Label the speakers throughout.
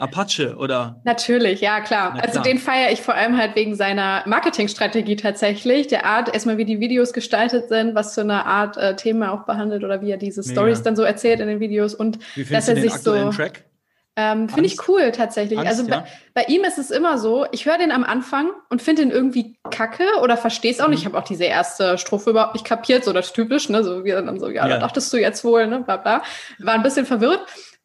Speaker 1: Apache oder?
Speaker 2: Natürlich, ja klar. klar. Also den feiere ich vor allem halt wegen seiner Marketingstrategie tatsächlich, der Art erstmal wie die Videos gestaltet sind, was für eine Art äh, Thema auch behandelt oder wie er diese Stories dann so erzählt in den Videos und dass er sich so Track? Ähm, finde ich cool tatsächlich. Angst, also ja. bei, bei, ihm ist es immer so, ich höre den am Anfang und finde den irgendwie kacke oder verstehe es auch mhm. nicht. Ich habe auch diese erste Strophe überhaupt nicht kapiert, so das typisch, ne? So wie dann so, ja, ja. da dachtest du jetzt wohl, ne? Bla bla. War ein bisschen verwirrt.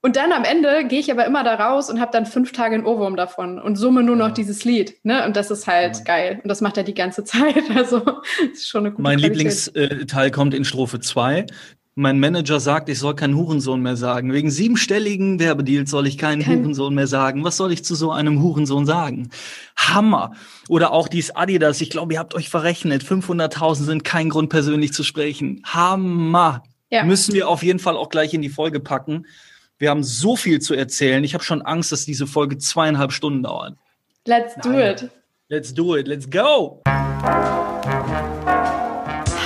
Speaker 2: Und dann am Ende gehe ich aber immer da raus und habe dann fünf Tage einen Ohrwurm davon und summe nur noch dieses Lied. Ne? Und das ist halt ja. geil. Und das macht er die ganze Zeit. Also ist schon eine gute
Speaker 1: Mein Lieblingsteil kommt in Strophe 2. Mein Manager sagt, ich soll keinen Hurensohn mehr sagen. Wegen siebenstelligen Werbedeals soll ich keinen Kein Hurensohn mehr sagen. Was soll ich zu so einem Hurensohn sagen? Hammer. Oder auch dies Adidas. Ich glaube, ihr habt euch verrechnet. 500.000 sind kein Grund, persönlich zu sprechen. Hammer. Ja. Müssen wir auf jeden Fall auch gleich in die Folge packen. Wir haben so viel zu erzählen. Ich habe schon Angst, dass diese Folge zweieinhalb Stunden dauert.
Speaker 2: Let's do Nein. it.
Speaker 1: Let's do it. Let's go.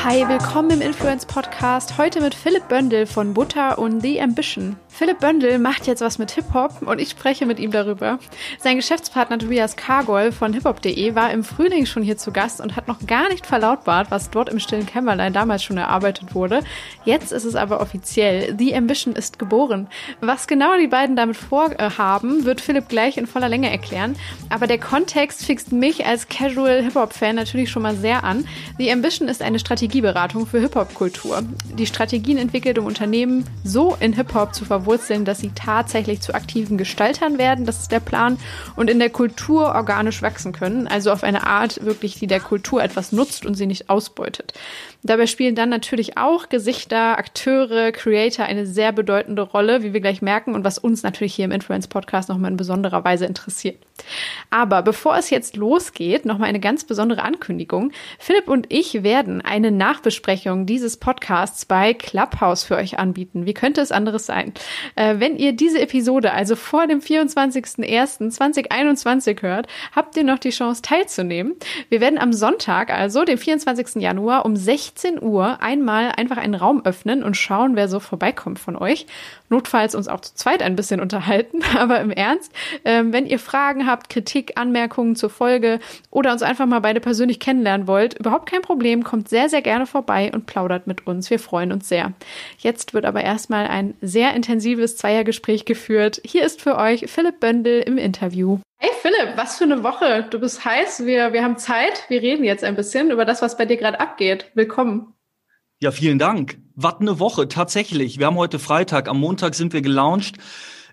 Speaker 2: Hi, willkommen im Influence Podcast. Heute mit Philipp Böndel von Butter und The Ambition. Philipp Böndel macht jetzt was mit Hip-Hop und ich spreche mit ihm darüber. Sein Geschäftspartner Tobias Kargol von hiphop.de war im Frühling schon hier zu Gast und hat noch gar nicht verlautbart, was dort im stillen Kämmerlein damals schon erarbeitet wurde. Jetzt ist es aber offiziell. The Ambition ist geboren. Was genau die beiden damit vorhaben, wird Philipp gleich in voller Länge erklären. Aber der Kontext fixt mich als Casual Hip-Hop-Fan natürlich schon mal sehr an. The Ambition ist eine Strategieberatung für Hip-Hop-Kultur. Die Strategien entwickelt, um Unternehmen so in Hip-Hop zu verwurzeln, dass sie tatsächlich zu aktiven Gestaltern werden, das ist der Plan, und in der Kultur organisch wachsen können, also auf eine Art wirklich, die der Kultur etwas nutzt und sie nicht ausbeutet. Dabei spielen dann natürlich auch Gesichter, Akteure, Creator eine sehr bedeutende Rolle, wie wir gleich merken und was uns natürlich hier im Influence Podcast nochmal in besonderer Weise interessiert. Aber bevor es jetzt losgeht, nochmal eine ganz besondere Ankündigung. Philipp und ich werden eine Nachbesprechung dieses Podcasts bei Clubhouse für euch anbieten. Wie könnte es anderes sein? Äh, wenn ihr diese Episode also vor dem 24.01.2021 hört, habt ihr noch die Chance teilzunehmen. Wir werden am Sonntag, also dem 24. Januar um 16 16 Uhr einmal einfach einen Raum öffnen und schauen, wer so vorbeikommt von euch. Notfalls uns auch zu zweit ein bisschen unterhalten, aber im Ernst, ähm, wenn ihr Fragen habt, Kritik, Anmerkungen zur Folge oder uns einfach mal beide persönlich kennenlernen wollt, überhaupt kein Problem, kommt sehr, sehr gerne vorbei und plaudert mit uns. Wir freuen uns sehr. Jetzt wird aber erstmal ein sehr intensives Zweiergespräch geführt. Hier ist für euch Philipp Böndel im Interview. Hey Philipp, was für eine Woche. Du bist heiß, wir, wir haben Zeit. Wir reden jetzt ein bisschen über das, was bei dir gerade abgeht. Willkommen.
Speaker 1: Ja, vielen Dank. Was eine Woche, tatsächlich. Wir haben heute Freitag. Am Montag sind wir gelauncht.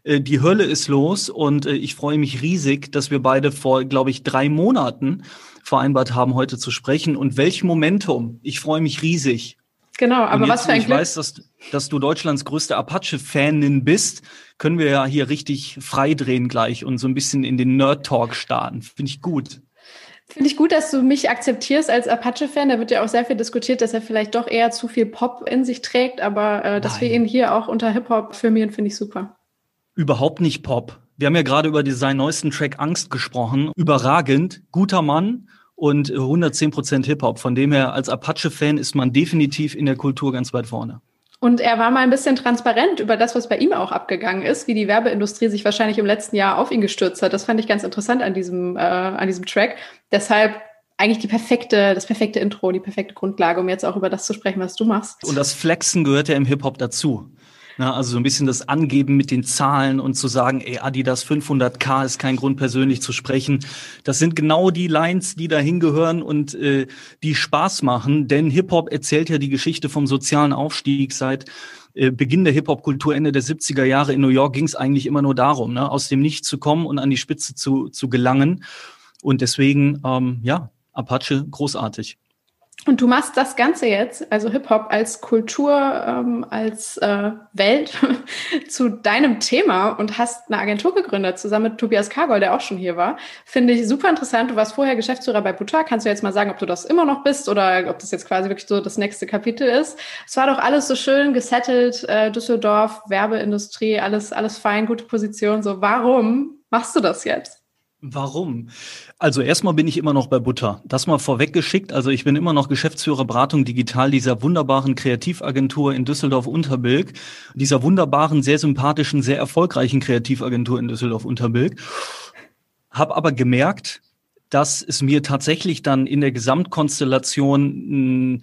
Speaker 1: Äh, die Hölle ist los und äh, ich freue mich riesig, dass wir beide vor, glaube ich, drei Monaten vereinbart haben, heute zu sprechen. Und welch Momentum. Ich freue mich riesig.
Speaker 2: Genau, aber was für ein
Speaker 1: Glück. weiß, dass, du Deutschlands größte Apache-Fanin bist, können wir ja hier richtig freidrehen gleich und so ein bisschen in den Nerd-Talk starten. Finde ich gut.
Speaker 2: Finde ich gut, dass du mich akzeptierst als Apache-Fan. Da wird ja auch sehr viel diskutiert, dass er vielleicht doch eher zu viel Pop in sich trägt, aber äh, dass Nein. wir ihn hier auch unter Hip-Hop firmieren, finde ich super.
Speaker 1: Überhaupt nicht Pop. Wir haben ja gerade über seinen neuesten Track Angst gesprochen. Überragend, guter Mann und 110 Prozent Hip-Hop. Von dem her, als Apache-Fan ist man definitiv in der Kultur ganz weit vorne.
Speaker 2: Und er war mal ein bisschen transparent über das, was bei ihm auch abgegangen ist, wie die Werbeindustrie sich wahrscheinlich im letzten Jahr auf ihn gestürzt hat. Das fand ich ganz interessant an diesem, äh, an diesem Track. Deshalb eigentlich die perfekte, das perfekte Intro, die perfekte Grundlage, um jetzt auch über das zu sprechen, was du machst.
Speaker 1: Und das Flexen gehört ja im Hip-Hop dazu. Na, also so ein bisschen das Angeben mit den Zahlen und zu sagen, ey, Adidas 500k ist kein Grund, persönlich zu sprechen. Das sind genau die Lines, die da hingehören und äh, die Spaß machen. Denn Hip-Hop erzählt ja die Geschichte vom sozialen Aufstieg seit äh, Beginn der Hip-Hop-Kultur Ende der 70er Jahre in New York ging es eigentlich immer nur darum, ne, aus dem Nichts zu kommen und an die Spitze zu, zu gelangen. Und deswegen, ähm, ja, Apache großartig.
Speaker 2: Und du machst das Ganze jetzt, also Hip-Hop als Kultur, ähm, als äh, Welt zu deinem Thema und hast eine Agentur gegründet, zusammen mit Tobias Kargol, der auch schon hier war. Finde ich super interessant. Du warst vorher Geschäftsführer bei Butter. Kannst du jetzt mal sagen, ob du das immer noch bist oder ob das jetzt quasi wirklich so das nächste Kapitel ist? Es war doch alles so schön gesettelt, äh, Düsseldorf, Werbeindustrie, alles, alles fein, gute Position. So, warum machst du das jetzt?
Speaker 1: Warum? Also erstmal bin ich immer noch bei Butter. Das mal vorweggeschickt. Also ich bin immer noch Geschäftsführer Beratung Digital dieser wunderbaren Kreativagentur in Düsseldorf-Unterbilk, dieser wunderbaren, sehr sympathischen, sehr erfolgreichen Kreativagentur in Düsseldorf-Unterbilk. Hab aber gemerkt, dass es mir tatsächlich dann in der Gesamtkonstellation mh,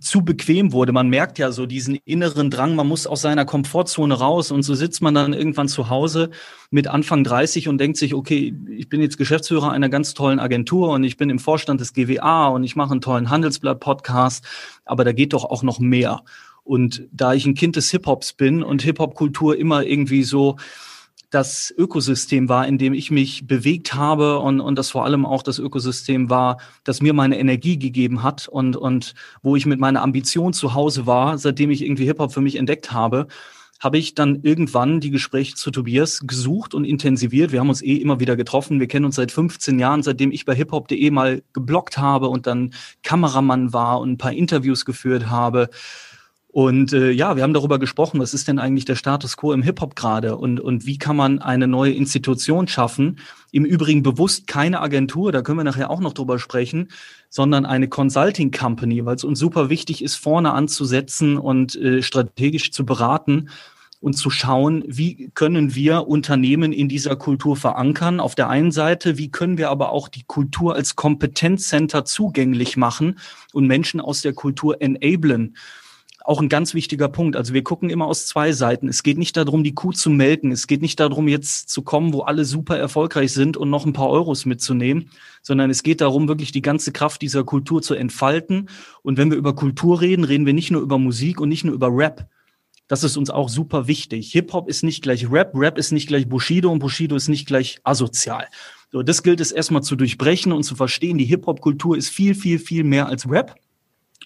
Speaker 1: zu bequem wurde. Man merkt ja so diesen inneren Drang, man muss aus seiner Komfortzone raus und so sitzt man dann irgendwann zu Hause mit Anfang 30 und denkt sich, okay, ich bin jetzt Geschäftsführer einer ganz tollen Agentur und ich bin im Vorstand des GWA und ich mache einen tollen Handelsblatt-Podcast, aber da geht doch auch noch mehr. Und da ich ein Kind des Hip-Hops bin und Hip-Hop-Kultur immer irgendwie so das Ökosystem war, in dem ich mich bewegt habe und, und das vor allem auch das Ökosystem war, das mir meine Energie gegeben hat und, und wo ich mit meiner Ambition zu Hause war, seitdem ich irgendwie Hip-Hop für mich entdeckt habe, habe ich dann irgendwann die Gespräche zu Tobias gesucht und intensiviert. Wir haben uns eh immer wieder getroffen. Wir kennen uns seit 15 Jahren, seitdem ich bei hiphop.de mal geblockt habe und dann Kameramann war und ein paar Interviews geführt habe. Und äh, ja, wir haben darüber gesprochen, was ist denn eigentlich der Status quo im Hip-Hop gerade und, und wie kann man eine neue Institution schaffen? Im Übrigen bewusst keine Agentur, da können wir nachher auch noch drüber sprechen, sondern eine Consulting Company, weil es uns super wichtig ist, vorne anzusetzen und äh, strategisch zu beraten und zu schauen, wie können wir Unternehmen in dieser Kultur verankern. Auf der einen Seite, wie können wir aber auch die Kultur als Kompetenzcenter zugänglich machen und Menschen aus der Kultur enablen auch ein ganz wichtiger Punkt. Also wir gucken immer aus zwei Seiten. Es geht nicht darum, die Kuh zu melken. Es geht nicht darum, jetzt zu kommen, wo alle super erfolgreich sind und noch ein paar Euros mitzunehmen, sondern es geht darum, wirklich die ganze Kraft dieser Kultur zu entfalten. Und wenn wir über Kultur reden, reden wir nicht nur über Musik und nicht nur über Rap. Das ist uns auch super wichtig. Hip-Hop ist nicht gleich Rap, Rap ist nicht gleich Bushido und Bushido ist nicht gleich asozial. So, das gilt es erstmal zu durchbrechen und zu verstehen. Die Hip-Hop-Kultur ist viel, viel, viel mehr als Rap.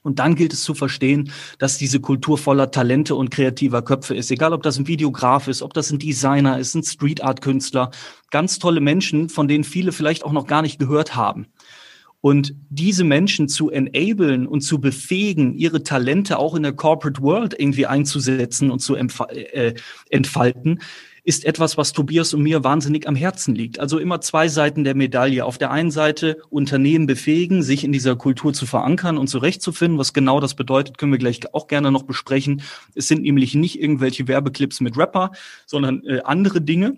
Speaker 1: Und dann gilt es zu verstehen, dass diese Kultur voller Talente und kreativer Köpfe ist. Egal, ob das ein Videograf ist, ob das ein Designer ist, ein Street Art Künstler. Ganz tolle Menschen, von denen viele vielleicht auch noch gar nicht gehört haben. Und diese Menschen zu enablen und zu befähigen, ihre Talente auch in der Corporate World irgendwie einzusetzen und zu äh, entfalten, ist etwas, was Tobias und mir wahnsinnig am Herzen liegt. Also immer zwei Seiten der Medaille. Auf der einen Seite Unternehmen befähigen, sich in dieser Kultur zu verankern und zurechtzufinden. Was genau das bedeutet, können wir gleich auch gerne noch besprechen. Es sind nämlich nicht irgendwelche Werbeclips mit Rapper, sondern äh, andere Dinge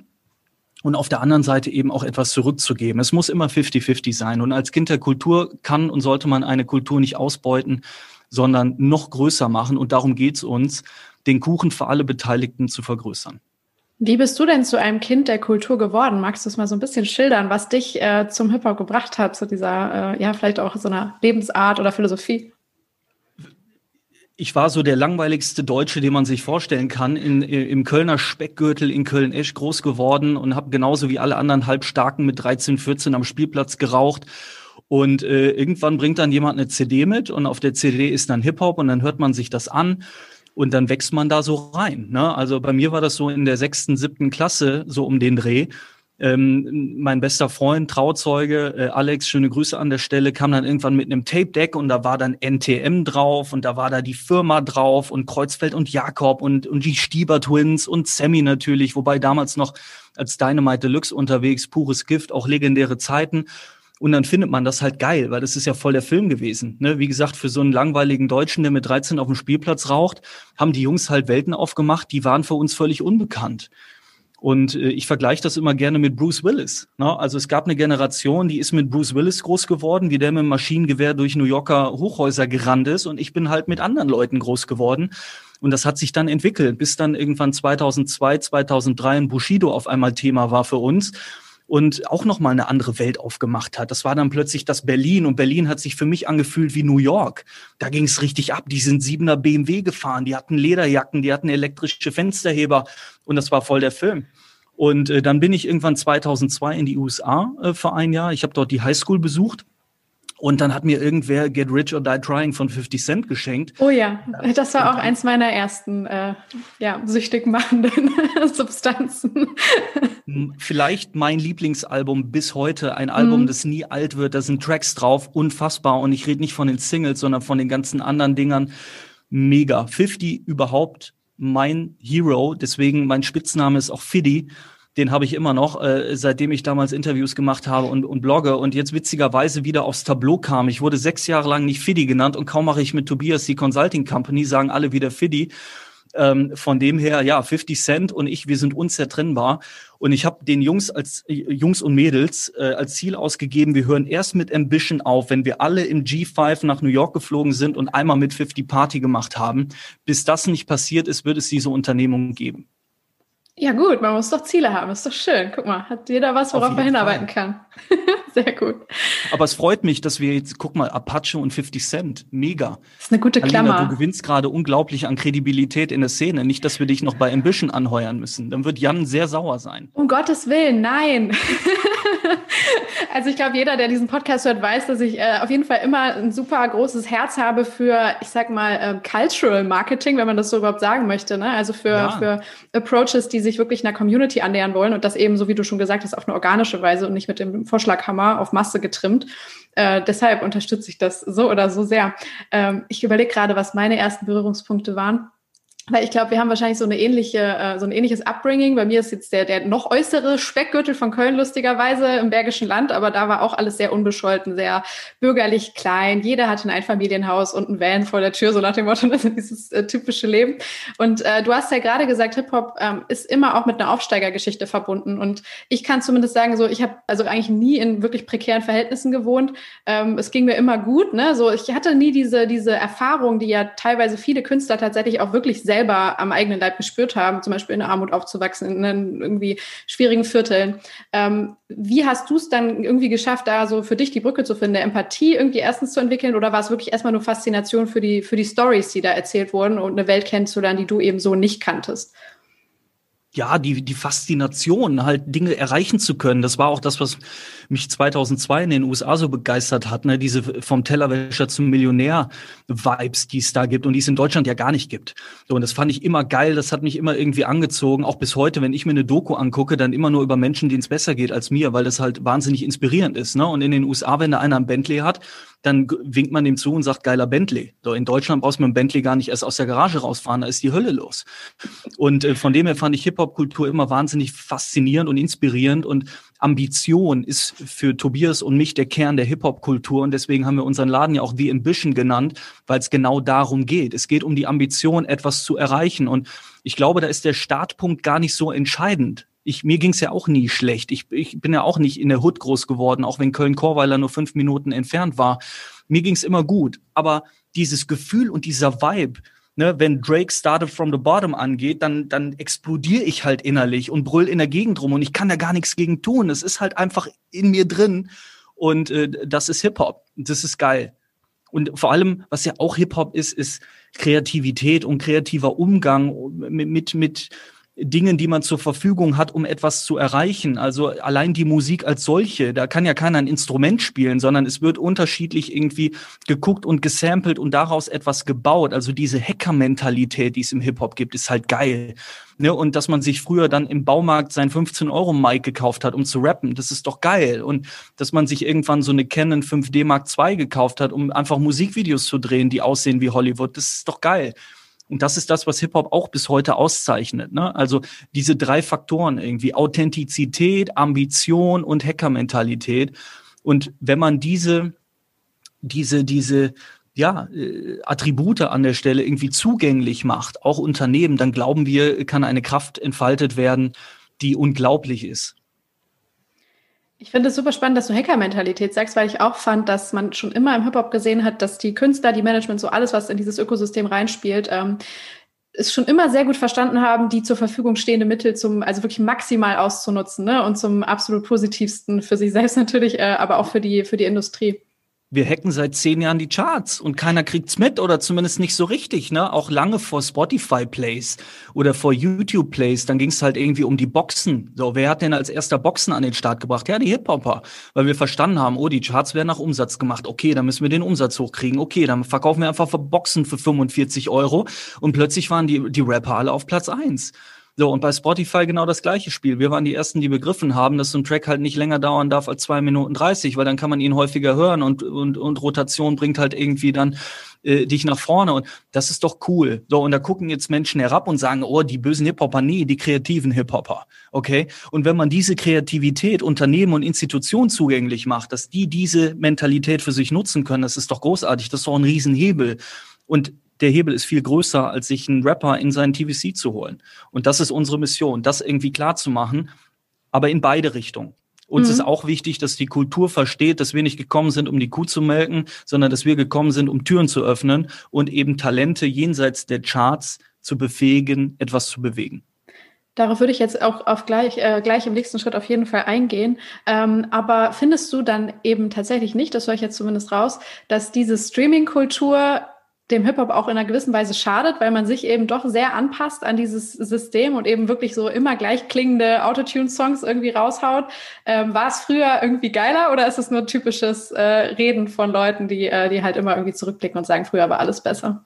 Speaker 1: und auf der anderen Seite eben auch etwas zurückzugeben. Es muss immer 50-50 sein. Und als Kind der Kultur kann und sollte man eine Kultur nicht ausbeuten, sondern noch größer machen. Und darum geht es uns, den Kuchen für alle Beteiligten zu vergrößern.
Speaker 2: Wie bist du denn zu einem Kind der Kultur geworden? Magst du es mal so ein bisschen schildern, was dich äh, zum Hip-Hop gebracht hat, zu dieser, äh, ja, vielleicht auch so einer Lebensart oder Philosophie?
Speaker 1: Ich war so der langweiligste Deutsche, den man sich vorstellen kann, in, im Kölner Speckgürtel in Köln-Esch groß geworden und habe genauso wie alle anderen Halbstarken mit 13, 14 am Spielplatz geraucht. Und äh, irgendwann bringt dann jemand eine CD mit und auf der CD ist dann Hip-Hop und dann hört man sich das an und dann wächst man da so rein. Ne? Also bei mir war das so in der sechsten, siebten Klasse, so um den Dreh. Ähm, mein bester Freund, Trauzeuge, äh, Alex, schöne Grüße an der Stelle, kam dann irgendwann mit einem Tape-Deck und da war dann NTM drauf und da war da die Firma drauf und Kreuzfeld und Jakob und, und die Stieber Twins und Sammy natürlich, wobei damals noch als Dynamite Deluxe unterwegs, pures Gift, auch legendäre Zeiten. Und dann findet man das halt geil, weil das ist ja voll der Film gewesen. Ne? Wie gesagt, für so einen langweiligen Deutschen, der mit 13 auf dem Spielplatz raucht, haben die Jungs halt Welten aufgemacht, die waren für uns völlig unbekannt. Und äh, ich vergleiche das immer gerne mit Bruce Willis. Ne? Also es gab eine Generation, die ist mit Bruce Willis groß geworden, wie der mit dem Maschinengewehr durch New Yorker Hochhäuser gerannt ist. Und ich bin halt mit anderen Leuten groß geworden. Und das hat sich dann entwickelt, bis dann irgendwann 2002, 2003 ein Bushido auf einmal Thema war für uns und auch noch mal eine andere Welt aufgemacht hat. Das war dann plötzlich das Berlin und Berlin hat sich für mich angefühlt wie New York. Da ging es richtig ab. Die sind siebener BMW gefahren, die hatten Lederjacken, die hatten elektrische Fensterheber und das war voll der Film. Und äh, dann bin ich irgendwann 2002 in die USA äh, für ein Jahr. Ich habe dort die Highschool besucht und dann hat mir irgendwer Get Rich or Die Trying von 50 Cent geschenkt.
Speaker 2: Oh ja, das war auch eins meiner ersten äh, ja, süchtig machenden Substanzen.
Speaker 1: Vielleicht mein Lieblingsalbum bis heute. Ein Album, mhm. das nie alt wird. Da sind Tracks drauf, unfassbar. Und ich rede nicht von den Singles, sondern von den ganzen anderen Dingern. Mega. 50 überhaupt mein Hero. Deswegen mein Spitzname ist auch Fiddy den habe ich immer noch, äh, seitdem ich damals Interviews gemacht habe und, und blogge und jetzt witzigerweise wieder aufs Tableau kam. Ich wurde sechs Jahre lang nicht Fiddy genannt und kaum mache ich mit Tobias die Consulting Company, sagen alle wieder Fiddy. Ähm, von dem her, ja, 50 Cent und ich, wir sind unzertrennbar. Und ich habe den Jungs als äh, Jungs und Mädels äh, als Ziel ausgegeben, wir hören erst mit Ambition auf, wenn wir alle im G5 nach New York geflogen sind und einmal mit 50 Party gemacht haben. Bis das nicht passiert ist, wird es diese Unternehmung geben.
Speaker 2: Ja, gut, man muss doch Ziele haben. Ist doch schön. Guck mal, hat jeder was, worauf er hinarbeiten kann. Sehr gut.
Speaker 1: Aber es freut mich, dass wir jetzt, guck mal, Apache und 50 Cent. Mega.
Speaker 2: Das ist eine gute Klammer.
Speaker 1: Alina, du gewinnst gerade unglaublich an Kredibilität in der Szene. Nicht, dass wir dich noch bei Ambition anheuern müssen. Dann wird Jan sehr sauer sein.
Speaker 2: Um Gottes Willen, nein. also ich glaube, jeder, der diesen Podcast hört, weiß, dass ich äh, auf jeden Fall immer ein super großes Herz habe für, ich sag mal, äh, Cultural Marketing, wenn man das so überhaupt sagen möchte. Ne? Also für, ja. für Approaches, die sich wirklich einer Community annähern wollen und das eben, so wie du schon gesagt hast, auf eine organische Weise und nicht mit dem Vorschlaghammer auf Masse getrimmt. Äh, deshalb unterstütze ich das so oder so sehr. Ähm, ich überlege gerade, was meine ersten Berührungspunkte waren. Weil ich glaube, wir haben wahrscheinlich so eine ähnliche, äh, so ein ähnliches Upbringing. Bei mir ist jetzt der, der noch äußere Speckgürtel von Köln lustigerweise im Bergischen Land, aber da war auch alles sehr unbescholten, sehr bürgerlich klein. Jeder hatte ein Einfamilienhaus und ein Van vor der Tür, so nach dem Motto, also dieses äh, typische Leben. Und äh, du hast ja gerade gesagt, Hip-Hop ähm, ist immer auch mit einer Aufsteigergeschichte verbunden. Und ich kann zumindest sagen, so ich habe also eigentlich nie in wirklich prekären Verhältnissen gewohnt. Ähm, es ging mir immer gut. Ne? So, ich hatte nie diese, diese Erfahrung, die ja teilweise viele Künstler tatsächlich auch wirklich selber am eigenen Leib gespürt haben, zum Beispiel in Armut aufzuwachsen, in irgendwie schwierigen Vierteln. Ähm, wie hast du es dann irgendwie geschafft, da so für dich die Brücke zu finden, der Empathie irgendwie erstens zu entwickeln oder war es wirklich erstmal nur Faszination für die, für die Stories, die da erzählt wurden und eine Welt kennenzulernen, die du eben so nicht kanntest?
Speaker 1: Ja, die, die Faszination, halt Dinge erreichen zu können. Das war auch das, was mich 2002 in den USA so begeistert hat, ne? diese vom Tellerwäscher zum Millionär-Vibes, die es da gibt und die es in Deutschland ja gar nicht gibt. So, und das fand ich immer geil, das hat mich immer irgendwie angezogen, auch bis heute, wenn ich mir eine Doku angucke, dann immer nur über Menschen, denen es besser geht als mir, weil das halt wahnsinnig inspirierend ist. Ne? Und in den USA, wenn da einer ein Bentley hat, dann winkt man dem zu und sagt, geiler Bentley. So, in Deutschland brauchst du mit dem Bentley gar nicht erst aus der Garage rausfahren, da ist die Hölle los. Und äh, von dem her fand ich Hip-Hop-Kultur immer wahnsinnig faszinierend und inspirierend und Ambition ist für Tobias und mich der Kern der Hip-Hop-Kultur und deswegen haben wir unseren Laden ja auch The Ambition genannt, weil es genau darum geht. Es geht um die Ambition, etwas zu erreichen und ich glaube, da ist der Startpunkt gar nicht so entscheidend ich, mir ging's ja auch nie schlecht. Ich, ich bin ja auch nicht in der Hood groß geworden, auch wenn Köln-Korweiler nur fünf Minuten entfernt war. Mir ging's immer gut. Aber dieses Gefühl und dieser Vibe, ne, wenn Drake Started from the Bottom angeht, dann, dann explodiere ich halt innerlich und brüll in der Gegend rum und ich kann da gar nichts gegen tun. Es ist halt einfach in mir drin und äh, das ist Hip-Hop. Das ist geil. Und vor allem, was ja auch Hip-Hop ist, ist Kreativität und kreativer Umgang mit, mit, mit Dingen, die man zur Verfügung hat, um etwas zu erreichen. Also allein die Musik als solche, da kann ja keiner ein Instrument spielen, sondern es wird unterschiedlich irgendwie geguckt und gesampelt und daraus etwas gebaut. Also diese Hacker-Mentalität, die es im Hip-Hop gibt, ist halt geil. Ne? Und dass man sich früher dann im Baumarkt sein 15-Euro-Mic gekauft hat, um zu rappen, das ist doch geil. Und dass man sich irgendwann so eine Canon 5D Mark II gekauft hat, um einfach Musikvideos zu drehen, die aussehen wie Hollywood, das ist doch geil. Und das ist das, was Hip-Hop auch bis heute auszeichnet. Ne? Also diese drei Faktoren irgendwie, Authentizität, Ambition und Hackermentalität. Und wenn man diese, diese, diese, ja, äh, Attribute an der Stelle irgendwie zugänglich macht, auch Unternehmen, dann glauben wir, kann eine Kraft entfaltet werden, die unglaublich ist.
Speaker 2: Ich finde es super spannend, dass du Hacker-Mentalität sagst, weil ich auch fand, dass man schon immer im Hip-Hop gesehen hat, dass die Künstler, die Management, so alles, was in dieses Ökosystem reinspielt, ähm, es schon immer sehr gut verstanden haben, die zur Verfügung stehende Mittel zum, also wirklich maximal auszunutzen ne? und zum absolut positivsten für sich selbst natürlich, äh, aber auch für die, für die Industrie
Speaker 1: wir hacken seit zehn Jahren die Charts und keiner kriegt's mit oder zumindest nicht so richtig, ne? Auch lange vor Spotify Plays oder vor YouTube Plays, dann ging's halt irgendwie um die Boxen. So, wer hat denn als erster Boxen an den Start gebracht? Ja, die Hip-Hopper, weil wir verstanden haben, oh, die Charts werden nach Umsatz gemacht. Okay, dann müssen wir den Umsatz hochkriegen. Okay, dann verkaufen wir einfach Boxen für 45 Euro und plötzlich waren die, die Rapper alle auf Platz eins. So, und bei Spotify genau das gleiche Spiel. Wir waren die Ersten, die begriffen haben, dass so ein Track halt nicht länger dauern darf als zwei Minuten dreißig, weil dann kann man ihn häufiger hören und, und, und Rotation bringt halt irgendwie dann äh, dich nach vorne und das ist doch cool. So, und da gucken jetzt Menschen herab und sagen, oh, die bösen Hip-Hopper, nee, die kreativen Hip-Hopper. Okay? Und wenn man diese Kreativität Unternehmen und Institutionen zugänglich macht, dass die diese Mentalität für sich nutzen können, das ist doch großartig, das ist doch ein Riesenhebel. Und der Hebel ist viel größer, als sich einen Rapper in seinen TVC zu holen. Und das ist unsere Mission, das irgendwie klar zu machen, aber in beide Richtungen. Uns mhm. ist auch wichtig, dass die Kultur versteht, dass wir nicht gekommen sind, um die Kuh zu melken, sondern dass wir gekommen sind, um Türen zu öffnen und eben Talente jenseits der Charts zu befähigen, etwas zu bewegen.
Speaker 2: Darauf würde ich jetzt auch auf gleich, äh, gleich im nächsten Schritt auf jeden Fall eingehen. Ähm, aber findest du dann eben tatsächlich nicht, das höre ich jetzt zumindest raus, dass diese Streaming-Kultur dem Hip-Hop auch in einer gewissen Weise schadet, weil man sich eben doch sehr anpasst an dieses System und eben wirklich so immer gleich klingende Autotune-Songs irgendwie raushaut. Ähm, war es früher irgendwie geiler oder ist es nur typisches äh, Reden von Leuten, die, äh, die halt immer irgendwie zurückblicken und sagen, früher war alles besser?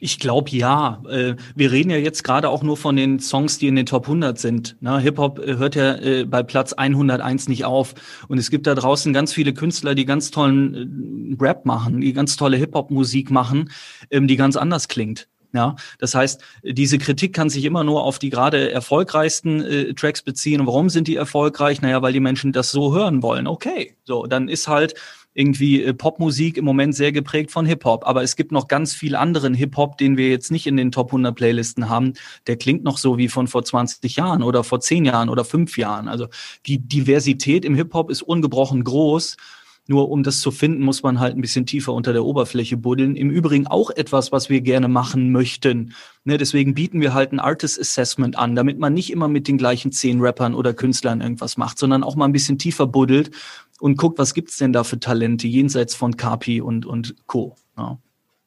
Speaker 1: Ich glaube ja. Äh, wir reden ja jetzt gerade auch nur von den Songs, die in den Top 100 sind. Hip-Hop äh, hört ja äh, bei Platz 101 nicht auf. Und es gibt da draußen ganz viele Künstler, die ganz tollen Rap machen, die ganz tolle Hip-Hop-Musik machen, ähm, die ganz anders klingt. Ja, das heißt, diese Kritik kann sich immer nur auf die gerade erfolgreichsten äh, Tracks beziehen. Und warum sind die erfolgreich? Naja, weil die Menschen das so hören wollen. Okay, so, dann ist halt irgendwie äh, Popmusik im Moment sehr geprägt von Hip-Hop. Aber es gibt noch ganz viel anderen Hip-Hop, den wir jetzt nicht in den Top 100 Playlisten haben. Der klingt noch so wie von vor 20 Jahren oder vor 10 Jahren oder 5 Jahren. Also die Diversität im Hip-Hop ist ungebrochen groß. Nur um das zu finden, muss man halt ein bisschen tiefer unter der Oberfläche buddeln. Im Übrigen auch etwas, was wir gerne machen möchten. Ne, deswegen bieten wir halt ein Artist Assessment an, damit man nicht immer mit den gleichen zehn Rappern oder Künstlern irgendwas macht, sondern auch mal ein bisschen tiefer buddelt und guckt, was gibt's denn da für Talente jenseits von Kapi und, und Co.
Speaker 2: Ja.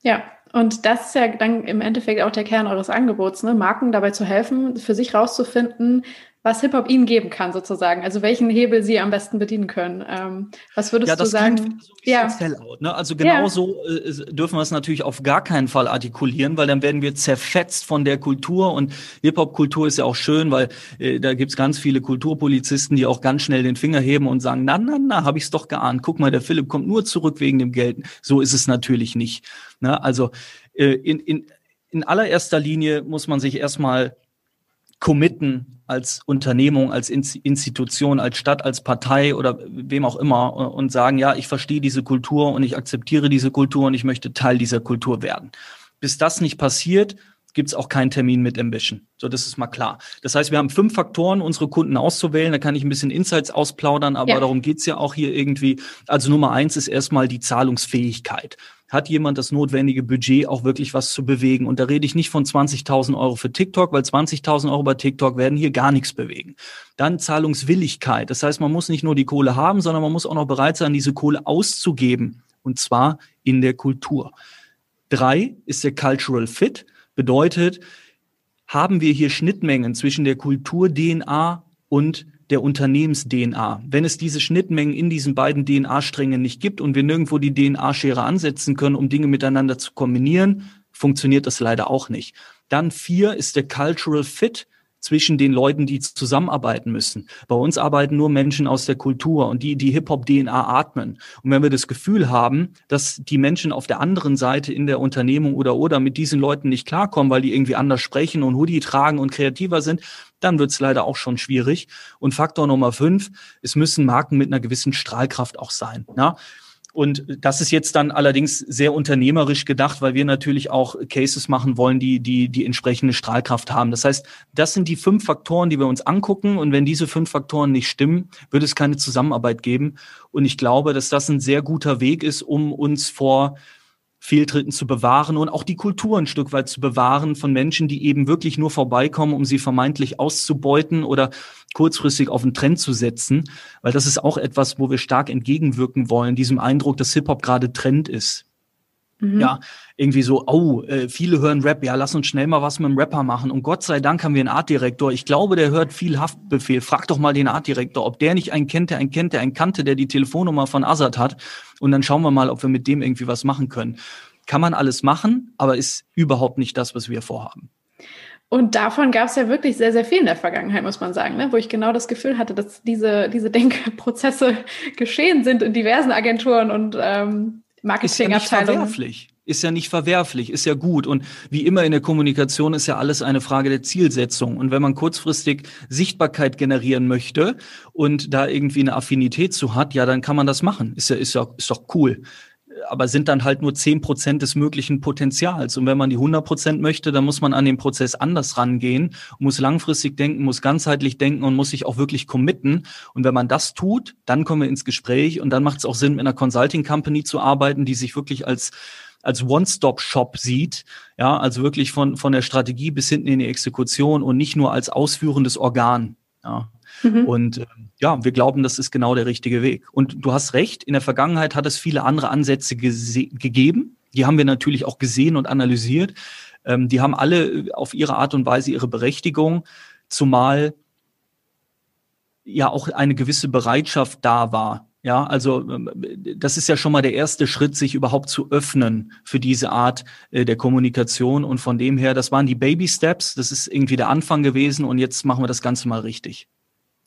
Speaker 2: ja. Und das ist ja dann im Endeffekt auch der Kern eures Angebots, ne? Marken dabei zu helfen, für sich rauszufinden, was Hip-Hop ihnen geben kann, sozusagen. Also welchen Hebel sie am besten bedienen können. Ähm, was würdest
Speaker 1: ja,
Speaker 2: du sagen?
Speaker 1: So ja, Sellout, ne? Also genauso ja. äh, dürfen wir es natürlich auf gar keinen Fall artikulieren, weil dann werden wir zerfetzt von der Kultur. Und Hip-Hop-Kultur ist ja auch schön, weil äh, da gibt's ganz viele Kulturpolizisten, die auch ganz schnell den Finger heben und sagen, na, na, na, habe ich's doch geahnt. Guck mal, der Philipp kommt nur zurück wegen dem Geld. So ist es natürlich nicht. Ne? Also äh, in, in, in allererster Linie muss man sich erstmal committen als Unternehmung, als Institution, als Stadt, als Partei oder wem auch immer und sagen, ja, ich verstehe diese Kultur und ich akzeptiere diese Kultur und ich möchte Teil dieser Kultur werden. Bis das nicht passiert, gibt es auch keinen Termin mit Ambition. So, das ist mal klar. Das heißt, wir haben fünf Faktoren, unsere Kunden auszuwählen. Da kann ich ein bisschen Insights ausplaudern, aber ja. darum geht's ja auch hier irgendwie. Also Nummer eins ist erstmal die Zahlungsfähigkeit hat jemand das notwendige Budget, auch wirklich was zu bewegen. Und da rede ich nicht von 20.000 Euro für TikTok, weil 20.000 Euro bei TikTok werden hier gar nichts bewegen. Dann Zahlungswilligkeit. Das heißt, man muss nicht nur die Kohle haben, sondern man muss auch noch bereit sein, diese Kohle auszugeben. Und zwar in der Kultur. Drei ist der Cultural Fit. Bedeutet, haben wir hier Schnittmengen zwischen der Kultur-DNA und der Unternehmens-DNA. Wenn es diese Schnittmengen in diesen beiden DNA-Strängen nicht gibt und wir nirgendwo die DNA-Schere ansetzen können, um Dinge miteinander zu kombinieren, funktioniert das leider auch nicht. Dann vier ist der Cultural Fit zwischen den Leuten, die zusammenarbeiten müssen. Bei uns arbeiten nur Menschen aus der Kultur und die, die Hip-Hop-DNA atmen. Und wenn wir das Gefühl haben, dass die Menschen auf der anderen Seite in der Unternehmung oder oder mit diesen Leuten nicht klarkommen, weil die irgendwie anders sprechen und Hoodie tragen und kreativer sind, dann wird es leider auch schon schwierig. Und Faktor Nummer fünf, es müssen Marken mit einer gewissen Strahlkraft auch sein. Ja? Und das ist jetzt dann allerdings sehr unternehmerisch gedacht, weil wir natürlich auch Cases machen wollen, die, die, die entsprechende Strahlkraft haben. Das heißt, das sind die fünf Faktoren, die wir uns angucken. Und wenn diese fünf Faktoren nicht stimmen, wird es keine Zusammenarbeit geben. Und ich glaube, dass das ein sehr guter Weg ist, um uns vor Fehltritten zu bewahren und auch die Kultur ein Stück weit zu bewahren von Menschen, die eben wirklich nur vorbeikommen, um sie vermeintlich auszubeuten oder kurzfristig auf einen Trend zu setzen, weil das ist auch etwas, wo wir stark entgegenwirken wollen, diesem Eindruck, dass Hip-Hop gerade Trend ist. Mhm. Ja, irgendwie so, oh, viele hören Rap, ja, lass uns schnell mal was mit dem Rapper machen. Und Gott sei Dank haben wir einen Artdirektor. Ich glaube, der hört viel Haftbefehl. Frag doch mal den Artdirektor, ob der nicht einen kennt, der einen kennt, der einen kannte, der die Telefonnummer von Azad hat. Und dann schauen wir mal, ob wir mit dem irgendwie was machen können. Kann man alles machen, aber ist überhaupt nicht das, was wir vorhaben.
Speaker 2: Und davon gab es ja wirklich sehr, sehr viel in der Vergangenheit, muss man sagen, ne? wo ich genau das Gefühl hatte, dass diese, diese Denkprozesse geschehen sind in diversen Agenturen und ähm, Marketingabteilungen.
Speaker 1: Ist ja nicht verwerflich. ist ja nicht verwerflich, ist ja gut. Und wie immer in der Kommunikation ist ja alles eine Frage der Zielsetzung. Und wenn man kurzfristig Sichtbarkeit generieren möchte und da irgendwie eine Affinität zu hat, ja, dann kann man das machen. Ist ja, ist ja, ist doch cool. Aber sind dann halt nur zehn Prozent des möglichen Potenzials. Und wenn man die 100 Prozent möchte, dann muss man an den Prozess anders rangehen, muss langfristig denken, muss ganzheitlich denken und muss sich auch wirklich committen. Und wenn man das tut, dann kommen wir ins Gespräch und dann macht es auch Sinn, mit einer Consulting Company zu arbeiten, die sich wirklich als als One-Stop-Shop sieht, ja, also wirklich von, von der Strategie bis hinten in die Exekution und nicht nur als ausführendes Organ. Ja. Mhm. Und äh, ja, wir glauben, das ist genau der richtige Weg. Und du hast recht, in der Vergangenheit hat es viele andere Ansätze gegeben. Die haben wir natürlich auch gesehen und analysiert. Ähm, die haben alle auf ihre Art und Weise ihre Berechtigung, zumal ja auch eine gewisse Bereitschaft da war, ja, also ähm, das ist ja schon mal der erste Schritt, sich überhaupt zu öffnen für diese Art äh, der Kommunikation. Und von dem her, das waren die Baby Steps, das ist irgendwie der Anfang gewesen und jetzt machen wir das Ganze mal richtig.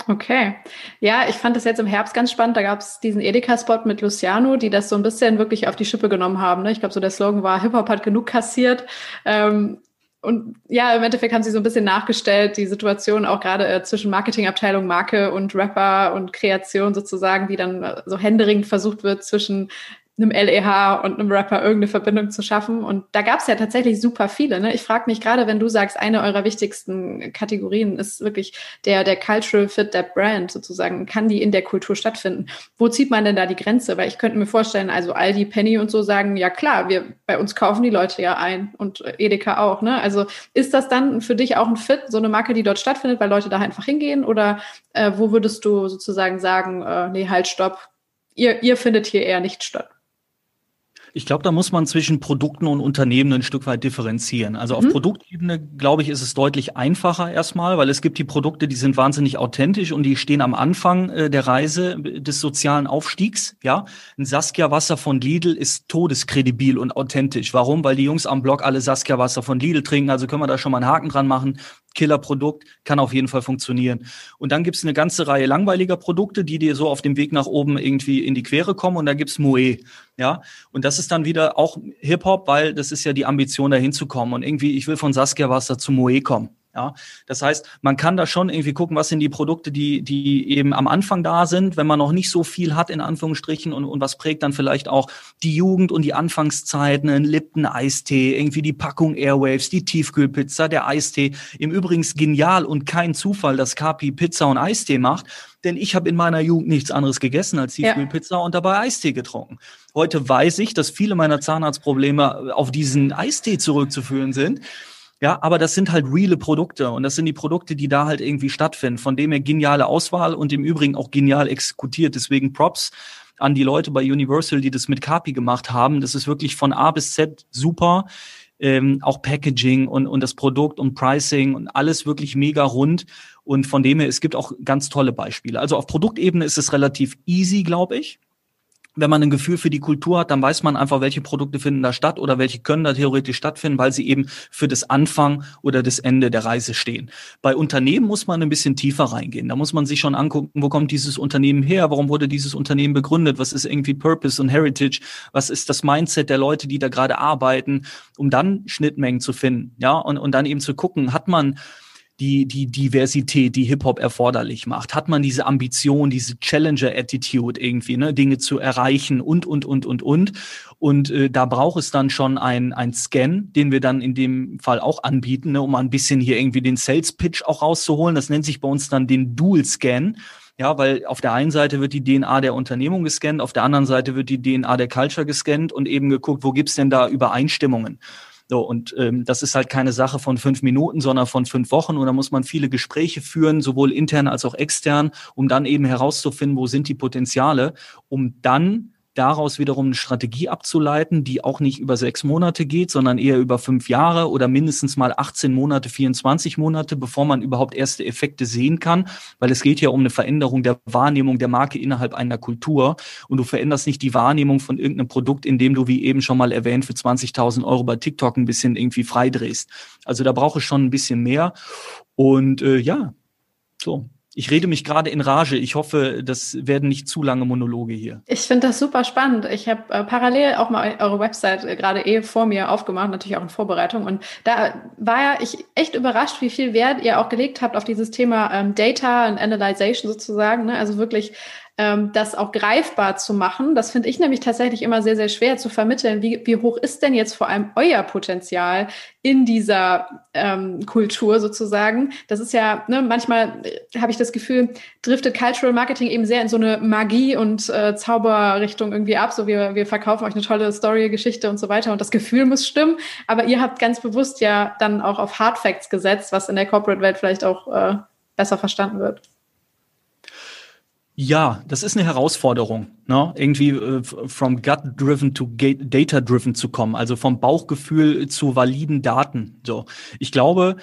Speaker 2: Okay. Ja, ich fand das jetzt im Herbst ganz spannend. Da gab es diesen Edeka-Spot mit Luciano, die das so ein bisschen wirklich auf die Schippe genommen haben. Ne? Ich glaube, so der Slogan war, Hip-Hop hat genug kassiert. Ähm, und ja, im Endeffekt haben sie so ein bisschen nachgestellt, die Situation auch gerade äh, zwischen Marketingabteilung, Marke und Rapper und Kreation sozusagen, die dann äh, so händeringend versucht wird zwischen einem LEH und einem Rapper irgendeine Verbindung zu schaffen. Und da gab es ja tatsächlich super viele. Ne? Ich frage mich gerade, wenn du sagst, eine eurer wichtigsten Kategorien ist wirklich der, der Cultural Fit der Brand sozusagen, kann die in der Kultur stattfinden? Wo zieht man denn da die Grenze? Weil ich könnte mir vorstellen, also Aldi, Penny und so sagen, ja klar, wir, bei uns kaufen die Leute ja ein und Edeka auch. Ne? Also ist das dann für dich auch ein Fit, so eine Marke, die dort stattfindet, weil Leute da einfach hingehen? Oder äh, wo würdest du sozusagen sagen, äh, nee, halt, stopp, ihr, ihr findet hier eher nicht statt?
Speaker 1: Ich glaube, da muss man zwischen Produkten und Unternehmen ein Stück weit differenzieren. Also auf mhm. Produktebene, glaube ich, ist es deutlich einfacher erstmal, weil es gibt die Produkte, die sind wahnsinnig authentisch und die stehen am Anfang äh, der Reise des sozialen Aufstiegs. Ja, ein Saskia Wasser von Lidl ist todeskredibil und authentisch. Warum? Weil die Jungs am Blog alle Saskia Wasser von Lidl trinken. Also können wir da schon mal einen Haken dran machen. Killerprodukt, kann auf jeden Fall funktionieren. Und dann gibt's eine ganze Reihe langweiliger Produkte, die dir so auf dem Weg nach oben irgendwie in die Quere kommen. Und da gibt's Moe. Ja, und das ist dann wieder auch Hip-Hop, weil das ist ja die Ambition, dahin zu kommen. Und irgendwie, ich will von Saskia Wasser zu Moe kommen. Ja, das heißt, man kann da schon irgendwie gucken, was sind die Produkte, die, die eben am Anfang da sind, wenn man noch nicht so viel hat, in Anführungsstrichen, und, und was prägt dann vielleicht auch die Jugend und die Anfangszeiten, ein Lipton Eistee, irgendwie die Packung Airwaves, die Tiefkühlpizza, der Eistee. Im Übrigen genial und kein Zufall, dass Kapi Pizza und Eistee macht, denn ich habe in meiner Jugend nichts anderes gegessen als Tiefkühlpizza ja. und dabei Eistee getrunken. Heute weiß ich, dass viele meiner Zahnarztprobleme auf diesen Eistee zurückzuführen sind. Ja, aber das sind halt reale Produkte und das sind die Produkte, die da halt irgendwie stattfinden. Von dem her geniale Auswahl und im Übrigen auch genial exekutiert. Deswegen Props an die Leute bei Universal, die das mit Capi gemacht haben. Das ist wirklich von A bis Z super. Ähm, auch Packaging und, und das Produkt und Pricing und alles wirklich mega rund. Und von dem her, es gibt auch ganz tolle Beispiele. Also auf Produktebene ist es relativ easy, glaube ich wenn man ein Gefühl für die Kultur hat, dann weiß man einfach, welche Produkte finden da statt oder welche können da theoretisch stattfinden, weil sie eben für das Anfang oder das Ende der Reise stehen. Bei Unternehmen muss man ein bisschen tiefer reingehen. Da muss man sich schon angucken, wo kommt dieses Unternehmen her? Warum wurde dieses Unternehmen begründet? Was ist irgendwie Purpose und Heritage? Was ist das Mindset der Leute, die da gerade arbeiten? Um dann Schnittmengen zu finden, ja, und, und dann eben zu gucken, hat man die, die Diversität, die Hip-Hop erforderlich macht? Hat man diese Ambition, diese Challenger-Attitude irgendwie, ne, Dinge zu erreichen und, und, und, und, und. Und äh, da braucht es dann schon ein, ein Scan, den wir dann in dem Fall auch anbieten, ne, um ein bisschen hier irgendwie den Sales-Pitch auch rauszuholen. Das nennt sich bei uns dann den Dual-Scan. Ja, weil auf der einen Seite wird die DNA der Unternehmung gescannt, auf der anderen Seite wird die DNA der Culture gescannt und eben geguckt, wo gibt's denn da Übereinstimmungen? So, und ähm, das ist halt keine Sache von fünf Minuten, sondern von fünf Wochen. Und da muss man viele Gespräche führen, sowohl intern als auch extern, um dann eben herauszufinden, wo sind die Potenziale, um dann daraus wiederum eine Strategie abzuleiten, die auch nicht über sechs Monate geht, sondern eher über fünf Jahre oder mindestens mal 18 Monate, 24 Monate, bevor man überhaupt erste Effekte sehen kann, weil es geht ja um eine Veränderung der Wahrnehmung der Marke innerhalb einer Kultur. Und du veränderst nicht die Wahrnehmung von irgendeinem Produkt, indem du, wie eben schon mal erwähnt, für 20.000 Euro bei TikTok ein bisschen irgendwie freidrehst. Also da brauche ich schon ein bisschen mehr. Und äh, ja, so Ich rede mich gerade in Rage. Ich hoffe, das werden nicht zu lange Monologe hier.
Speaker 2: Ich finde das super spannend. Ich habe äh, parallel auch mal eure Website äh, gerade eh vor mir aufgemacht, natürlich auch in Vorbereitung. Und da war ja ich echt überrascht, wie viel Wert ihr auch gelegt habt auf dieses Thema ähm, Data und Analyzation sozusagen. Ne? Also wirklich das auch greifbar zu machen. Das finde ich nämlich tatsächlich immer sehr, sehr schwer zu vermitteln. Wie, wie hoch ist denn jetzt vor allem euer Potenzial in dieser ähm, Kultur sozusagen? Das ist ja, ne, manchmal äh, habe ich das Gefühl, driftet Cultural Marketing eben sehr in so eine Magie- und äh, Zauberrichtung irgendwie ab. So, wir, wir verkaufen euch eine tolle Story, Geschichte und so weiter und das Gefühl muss stimmen. Aber ihr habt ganz bewusst ja dann auch auf Hard Facts gesetzt, was in der Corporate-Welt vielleicht auch äh, besser verstanden wird.
Speaker 1: Ja, das ist eine Herausforderung, ne? irgendwie äh, from gut-driven to data-driven zu kommen, also vom Bauchgefühl zu validen Daten. So, ich glaube,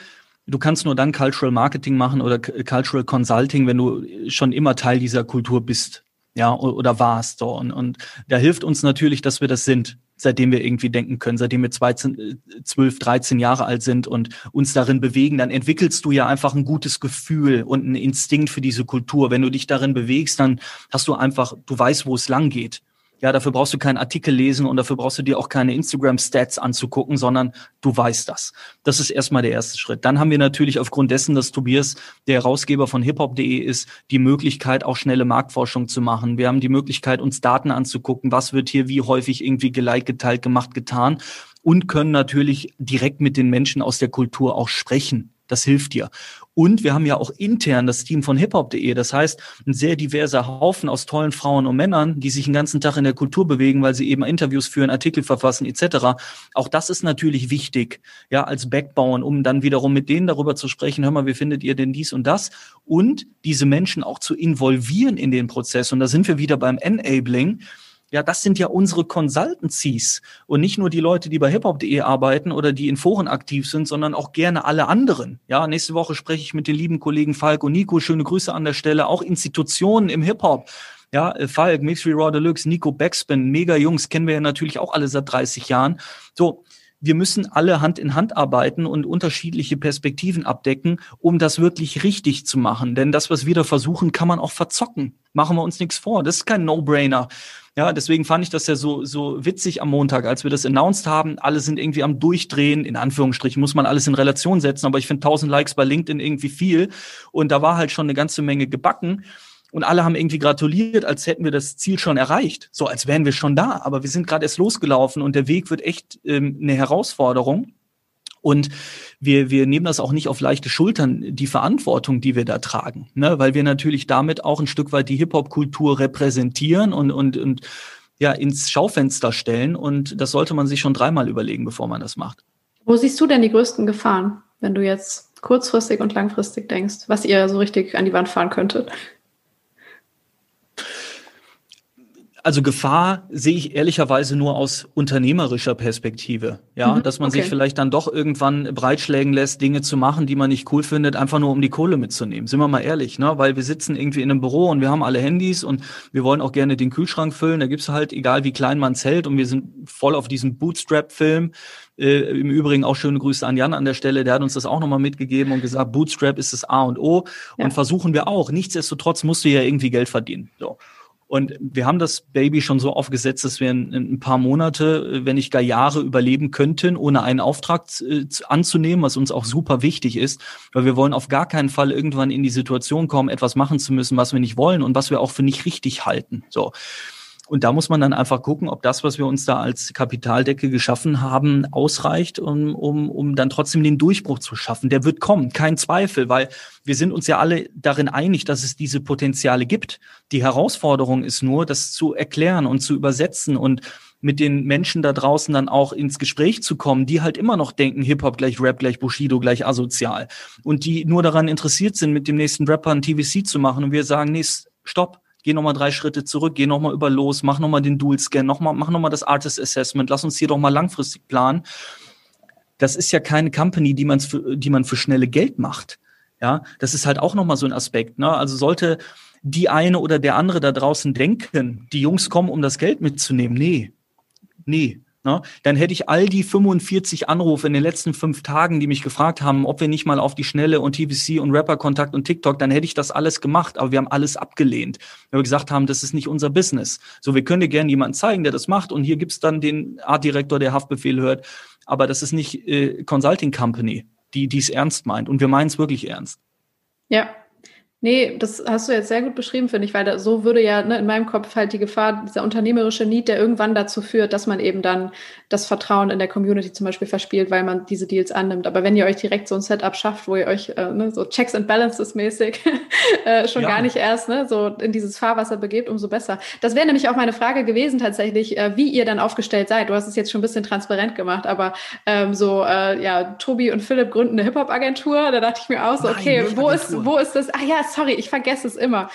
Speaker 1: du kannst nur dann Cultural Marketing machen oder Cultural Consulting, wenn du schon immer Teil dieser Kultur bist, ja, oder warst. So. Und, und da hilft uns natürlich, dass wir das sind seitdem wir irgendwie denken können, seitdem wir 12, 13 Jahre alt sind und uns darin bewegen, dann entwickelst du ja einfach ein gutes Gefühl und einen Instinkt für diese Kultur. Wenn du dich darin bewegst, dann hast du einfach, du weißt, wo es lang geht. Ja, dafür brauchst du keinen Artikel lesen und dafür brauchst du dir auch keine Instagram-Stats anzugucken, sondern du weißt das. Das ist erstmal der erste Schritt. Dann haben wir natürlich aufgrund dessen, dass Tobias der Herausgeber von hiphop.de ist, die Möglichkeit, auch schnelle Marktforschung zu machen. Wir haben die Möglichkeit, uns Daten anzugucken, was wird hier wie häufig irgendwie geliked, geteilt, gemacht, getan und können natürlich direkt mit den Menschen aus der Kultur auch sprechen. Das hilft dir. Und wir haben ja auch intern das Team von hiphop.de. Das heißt, ein sehr diverser Haufen aus tollen Frauen und Männern, die sich den ganzen Tag in der Kultur bewegen, weil sie eben Interviews führen, Artikel verfassen etc. Auch das ist natürlich wichtig, ja, als Backbone, um dann wiederum mit denen darüber zu sprechen, hör mal, wie findet ihr denn dies und das? Und diese Menschen auch zu involvieren in den Prozess. Und da sind wir wieder beim Enabling ja, das sind ja unsere Consultancies und nicht nur die Leute, die bei hiphop.de arbeiten oder die in Foren aktiv sind, sondern auch gerne alle anderen. Ja, nächste Woche spreche ich mit den lieben Kollegen Falk und Nico. Schöne Grüße an der Stelle. Auch Institutionen im Hip-Hop. Ja, äh, Falk, Mixry Raw Deluxe, Nico Backspin, mega Jungs, kennen wir ja natürlich auch alle seit 30 Jahren. So, wir müssen alle Hand in Hand arbeiten und unterschiedliche Perspektiven abdecken, um das wirklich richtig zu machen. Denn das, was wir da versuchen, kann man auch verzocken. Machen wir uns nichts vor. Das ist kein No-Brainer. Ja, deswegen fand ich das ja so, so witzig am Montag, als wir das announced haben. Alle sind irgendwie am Durchdrehen. In Anführungsstrichen muss man alles in Relation setzen. Aber ich finde 1000 Likes bei LinkedIn irgendwie viel. Und da war halt schon eine ganze Menge gebacken. Und alle haben irgendwie gratuliert, als hätten wir das Ziel schon erreicht. So, als wären wir schon da. Aber wir sind gerade erst losgelaufen und der Weg wird echt ähm, eine Herausforderung. Und wir, wir nehmen das auch nicht auf leichte Schultern, die Verantwortung, die wir da tragen, ne? weil wir natürlich damit auch ein Stück weit die Hip-Hop-Kultur repräsentieren und, und, und ja, ins Schaufenster stellen. Und das sollte man sich schon dreimal überlegen, bevor man das macht.
Speaker 2: Wo siehst du denn die größten Gefahren, wenn du jetzt kurzfristig und langfristig denkst, was ihr so richtig an die Wand fahren könntet?
Speaker 1: Also Gefahr sehe ich ehrlicherweise nur aus unternehmerischer Perspektive. Ja, mhm, dass man okay. sich vielleicht dann doch irgendwann breitschlägen lässt, Dinge zu machen, die man nicht cool findet, einfach nur um die Kohle mitzunehmen. Sind wir mal ehrlich, ne? Weil wir sitzen irgendwie in einem Büro und wir haben alle Handys und wir wollen auch gerne den Kühlschrank füllen. Da gibt's halt, egal wie klein man hält, und wir sind voll auf diesem Bootstrap-Film. Äh, Im Übrigen auch schöne Grüße an Jan an der Stelle, der hat uns das auch nochmal mitgegeben und gesagt, Bootstrap ist das A und O. Ja. Und versuchen wir auch. Nichtsdestotrotz musst du ja irgendwie Geld verdienen. So. Und wir haben das Baby schon so aufgesetzt, dass wir in, ein paar Monate, wenn nicht gar Jahre überleben könnten, ohne einen Auftrag äh, anzunehmen, was uns auch super wichtig ist, weil wir wollen auf gar keinen Fall irgendwann in die Situation kommen, etwas machen zu müssen, was wir nicht wollen und was wir auch für nicht richtig halten. So. Und da muss man dann einfach gucken, ob das, was wir uns da als Kapitaldecke geschaffen haben, ausreicht, um, um, um dann trotzdem den Durchbruch zu schaffen. Der wird kommen, kein Zweifel, weil wir sind uns ja alle darin einig, dass es diese Potenziale gibt. Die Herausforderung ist nur, das zu erklären und zu übersetzen und mit den Menschen da draußen dann auch ins Gespräch zu kommen, die halt immer noch denken, Hip-Hop gleich Rap gleich Bushido gleich asozial und die nur daran interessiert sind, mit dem nächsten Rapper ein TVC zu machen und wir sagen, nee, stopp, geh nochmal drei Schritte zurück, geh nochmal über los, mach nochmal den Dual-Scan, noch mal, mach nochmal das Artist Assessment, lass uns hier doch mal langfristig planen. Das ist ja keine Company, die man für, die man für schnelle Geld macht. Ja, das ist halt auch nochmal so ein Aspekt. Ne? Also sollte die eine oder der andere da draußen denken, die Jungs kommen, um das Geld mitzunehmen. Nee, nee. Ne? Dann hätte ich all die 45 Anrufe in den letzten fünf Tagen, die mich gefragt haben, ob wir nicht mal auf die Schnelle und TVC und Rapper-Kontakt und TikTok, dann hätte ich das alles gemacht, aber wir haben alles abgelehnt. Weil wir gesagt haben, das ist nicht unser Business. So, wir können dir gerne jemanden zeigen, der das macht und hier gibt's dann den Artdirektor, der Haftbefehl hört, aber das ist nicht äh, Consulting Company, die dies ernst meint und wir meinen es wirklich ernst.
Speaker 2: Ja, Nee, das hast du jetzt sehr gut beschrieben, finde ich, weil da, so würde ja ne, in meinem Kopf halt die Gefahr, dieser unternehmerische Need, der irgendwann dazu führt, dass man eben dann das Vertrauen in der Community zum Beispiel verspielt, weil man diese Deals annimmt. Aber wenn ihr euch direkt so ein Setup schafft, wo ihr euch äh, ne, so Checks and Balances mäßig äh, schon ja. gar nicht erst ne, so in dieses Fahrwasser begebt, umso besser. Das wäre nämlich auch meine Frage gewesen tatsächlich, äh, wie ihr dann aufgestellt seid. Du hast es jetzt schon ein bisschen transparent gemacht, aber ähm, so, äh, ja, Tobi und Philipp gründen eine Hip-Hop-Agentur. Da dachte ich mir auch so, okay, Nein, wo ist, wo ist das? Ah ja, sorry, ich vergesse es immer.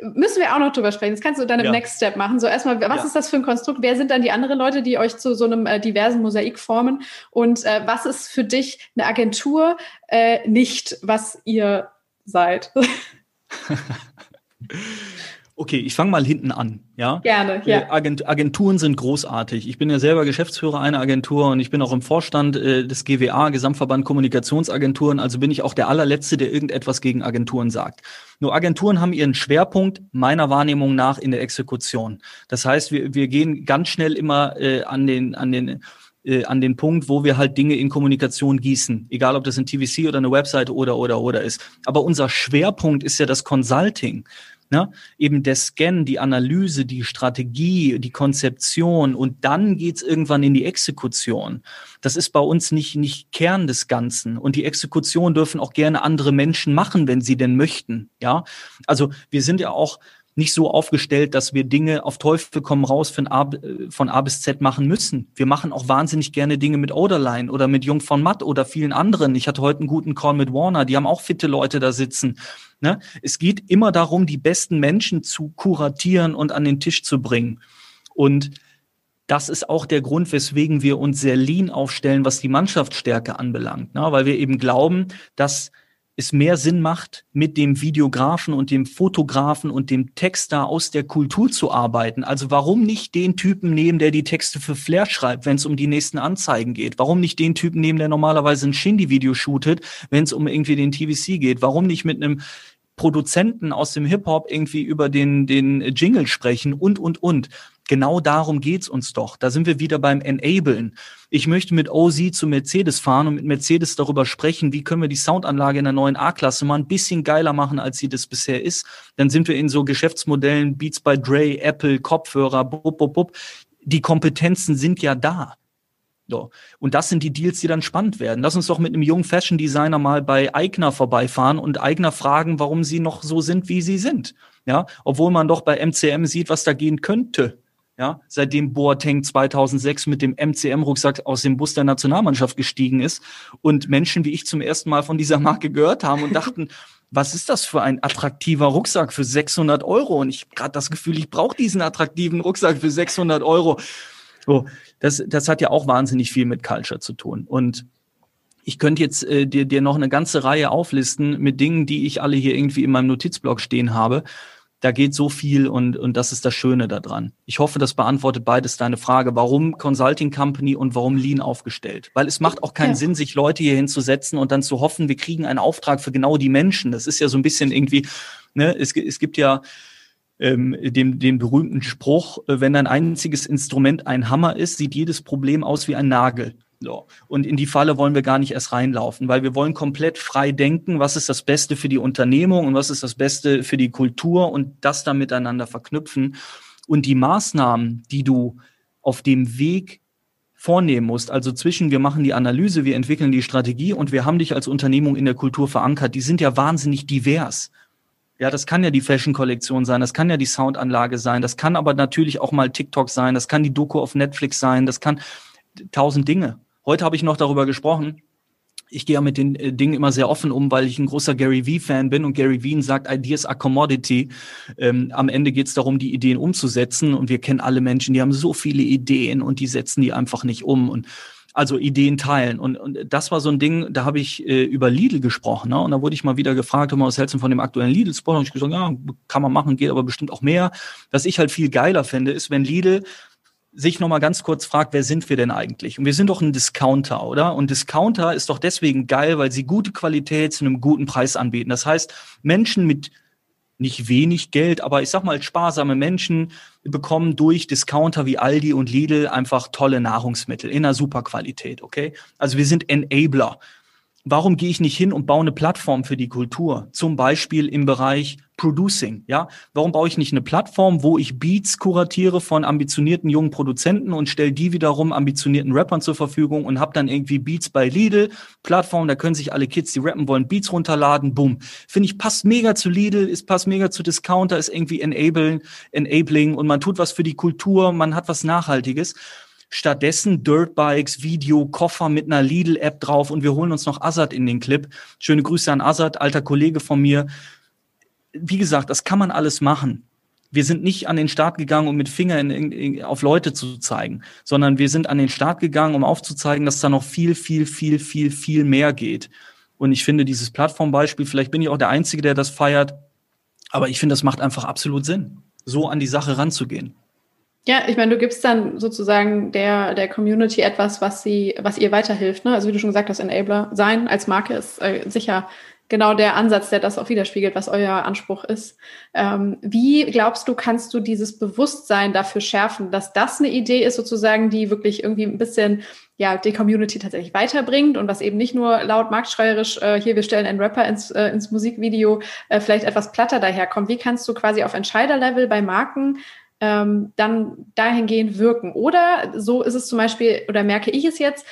Speaker 2: Müssen wir auch noch drüber sprechen. Das kannst du dann im ja. Next Step machen. So erstmal, was ja. ist das für ein Konstrukt? Wer sind dann die anderen Leute, die euch zu so einem äh, diversen Mosaik formen? Und äh, was ist für dich eine Agentur äh, nicht, was ihr seid?
Speaker 1: Okay, ich fange mal hinten an. Ja?
Speaker 2: Gerne, ja.
Speaker 1: Agent, Agenturen sind großartig. Ich bin ja selber Geschäftsführer einer Agentur und ich bin auch im Vorstand äh, des GWA, Gesamtverband Kommunikationsagenturen. Also bin ich auch der allerletzte, der irgendetwas gegen Agenturen sagt. Nur Agenturen haben ihren Schwerpunkt meiner Wahrnehmung nach in der Exekution. Das heißt, wir, wir gehen ganz schnell immer äh, an den, an den äh, an den Punkt, wo wir halt Dinge in Kommunikation gießen, egal ob das ein TVC oder eine Webseite oder oder oder ist. Aber unser Schwerpunkt ist ja das Consulting. Ne? Eben der Scan, die Analyse, die Strategie, die Konzeption und dann geht's irgendwann in die Exekution. Das ist bei uns nicht, nicht Kern des Ganzen. Und die Exekution dürfen auch gerne andere Menschen machen, wenn sie denn möchten. Ja, also wir sind ja auch nicht so aufgestellt, dass wir Dinge auf Teufel kommen raus von A, von A bis Z machen müssen. Wir machen auch wahnsinnig gerne Dinge mit Oderline oder mit Jung von Matt oder vielen anderen. Ich hatte heute einen guten Call mit Warner, die haben auch fitte Leute da sitzen. Ne? Es geht immer darum, die besten Menschen zu kuratieren und an den Tisch zu bringen. Und das ist auch der Grund, weswegen wir uns sehr lean aufstellen, was die Mannschaftsstärke anbelangt. Ne? Weil wir eben glauben, dass es mehr Sinn macht, mit dem Videografen und dem Fotografen und dem Texter aus der Kultur zu arbeiten. Also warum nicht den Typen nehmen, der die Texte für Flair schreibt, wenn es um die nächsten Anzeigen geht? Warum nicht den Typen nehmen, der normalerweise ein Shindy-Video shootet, wenn es um irgendwie den TVC geht? Warum nicht mit einem Produzenten aus dem Hip-Hop irgendwie über den, den Jingle sprechen und, und, und. Genau darum geht's uns doch. Da sind wir wieder beim Enablen. Ich möchte mit OZ zu Mercedes fahren und mit Mercedes darüber sprechen, wie können wir die Soundanlage in der neuen A-Klasse mal ein bisschen geiler machen, als sie das bisher ist. Dann sind wir in so Geschäftsmodellen Beats by Dre, Apple, Kopfhörer, bub, bub, bub. Die Kompetenzen sind ja da. So. Und das sind die Deals, die dann spannend werden. Lass uns doch mit einem jungen Fashion Designer mal bei Eigner vorbeifahren und Eigner fragen, warum sie noch so sind, wie sie sind. Ja, obwohl man doch bei MCM sieht, was da gehen könnte. Ja, seitdem Boateng 2006 mit dem MCM-Rucksack aus dem Bus der Nationalmannschaft gestiegen ist und Menschen wie ich zum ersten Mal von dieser Marke gehört haben und dachten, was ist das für ein attraktiver Rucksack für 600 Euro? Und ich habe gerade das Gefühl, ich brauche diesen attraktiven Rucksack für 600 Euro. So, das, das hat ja auch wahnsinnig viel mit Culture zu tun. Und ich könnte jetzt äh, dir, dir noch eine ganze Reihe auflisten mit Dingen, die ich alle hier irgendwie in meinem Notizblock stehen habe. Da geht so viel und, und das ist das Schöne daran. Ich hoffe, das beantwortet beides deine Frage. Warum Consulting Company und warum Lean aufgestellt? Weil es macht auch keinen ja. Sinn, sich Leute hier hinzusetzen und dann zu hoffen, wir kriegen einen Auftrag für genau die Menschen. Das ist ja so ein bisschen irgendwie, ne, es, es gibt ja ähm, dem, den berühmten Spruch, äh, wenn ein einziges Instrument ein Hammer ist, sieht jedes Problem aus wie ein Nagel. So. Und in die Falle wollen wir gar nicht erst reinlaufen, weil wir wollen komplett frei denken, was ist das Beste für die Unternehmung und was ist das Beste für die Kultur und das dann miteinander verknüpfen. Und die Maßnahmen, die du auf dem Weg vornehmen musst, also zwischen wir machen die Analyse, wir entwickeln die Strategie und wir haben dich als Unternehmung in der Kultur verankert, die sind ja wahnsinnig divers. Ja, das kann ja die Fashion-Kollektion sein, das kann ja die Soundanlage sein, das kann aber natürlich auch mal TikTok sein, das kann die Doku auf Netflix sein, das kann tausend Dinge. Heute habe ich noch darüber gesprochen. Ich gehe ja mit den äh, Dingen immer sehr offen um, weil ich ein großer Gary Vee-Fan bin und Gary Vee sagt, Ideas are commodity. Ähm, am Ende geht es darum, die Ideen umzusetzen und wir kennen alle Menschen, die haben so viele Ideen und die setzen die einfach nicht um. Und also Ideen teilen. Und, und das war so ein Ding, da habe ich äh, über Lidl gesprochen. Ne? Und da wurde ich mal wieder gefragt, was hältst du von dem aktuellen Lidl-Spot? Und ich gesagt, ja, kann man machen, geht aber bestimmt auch mehr. Was ich halt viel geiler finde, ist, wenn Lidl sich nochmal ganz kurz fragt, wer sind wir denn eigentlich? Und wir sind doch ein Discounter, oder? Und Discounter ist doch deswegen geil, weil sie gute Qualität zu einem guten Preis anbieten. Das heißt, Menschen mit nicht wenig Geld, aber ich sag mal, sparsame Menschen bekommen durch Discounter wie Aldi und Lidl einfach tolle Nahrungsmittel in einer super Qualität, okay? Also wir sind Enabler warum gehe ich nicht hin und baue eine Plattform für die Kultur? Zum Beispiel im Bereich Producing, ja? Warum baue ich nicht eine Plattform, wo ich Beats kuratiere von ambitionierten jungen Produzenten und stelle die wiederum ambitionierten Rappern zur Verfügung und habe dann irgendwie Beats bei Lidl, Plattform, da können sich alle Kids, die rappen wollen, Beats runterladen, boom. Finde ich, passt mega zu Lidl, ist passt mega zu Discounter, ist irgendwie enabling, enabling und man tut was für die Kultur, man hat was Nachhaltiges. Stattdessen Dirtbikes, Video, Koffer mit einer Lidl-App drauf und wir holen uns noch Azad in den Clip. Schöne Grüße an Azad, alter Kollege von mir. Wie gesagt, das kann man alles machen. Wir sind nicht an den Start gegangen, um mit Finger in, in, auf Leute zu zeigen, sondern wir sind an den Start gegangen, um aufzuzeigen, dass da noch viel, viel, viel, viel, viel mehr geht. Und ich finde dieses Plattformbeispiel, vielleicht bin ich auch der Einzige, der das feiert, aber ich finde, das macht einfach absolut Sinn, so an die Sache ranzugehen.
Speaker 2: Ja, ich meine, du gibst dann sozusagen der, der Community etwas, was sie, was ihr weiterhilft. Ne? Also wie du schon gesagt hast, Enabler sein als Marke ist äh, sicher genau der Ansatz, der das auch widerspiegelt, was euer Anspruch ist. Ähm, wie glaubst du, kannst du dieses Bewusstsein dafür schärfen, dass das eine Idee ist, sozusagen, die wirklich irgendwie ein bisschen ja die Community tatsächlich weiterbringt und was eben nicht nur laut marktschreierisch äh, hier wir stellen einen Rapper ins, äh, ins Musikvideo äh, vielleicht etwas platter daherkommt. Wie kannst du quasi auf Entscheiderlevel bei Marken ähm, dann dahingehend wirken. Oder so ist es zum Beispiel, oder merke ich es jetzt,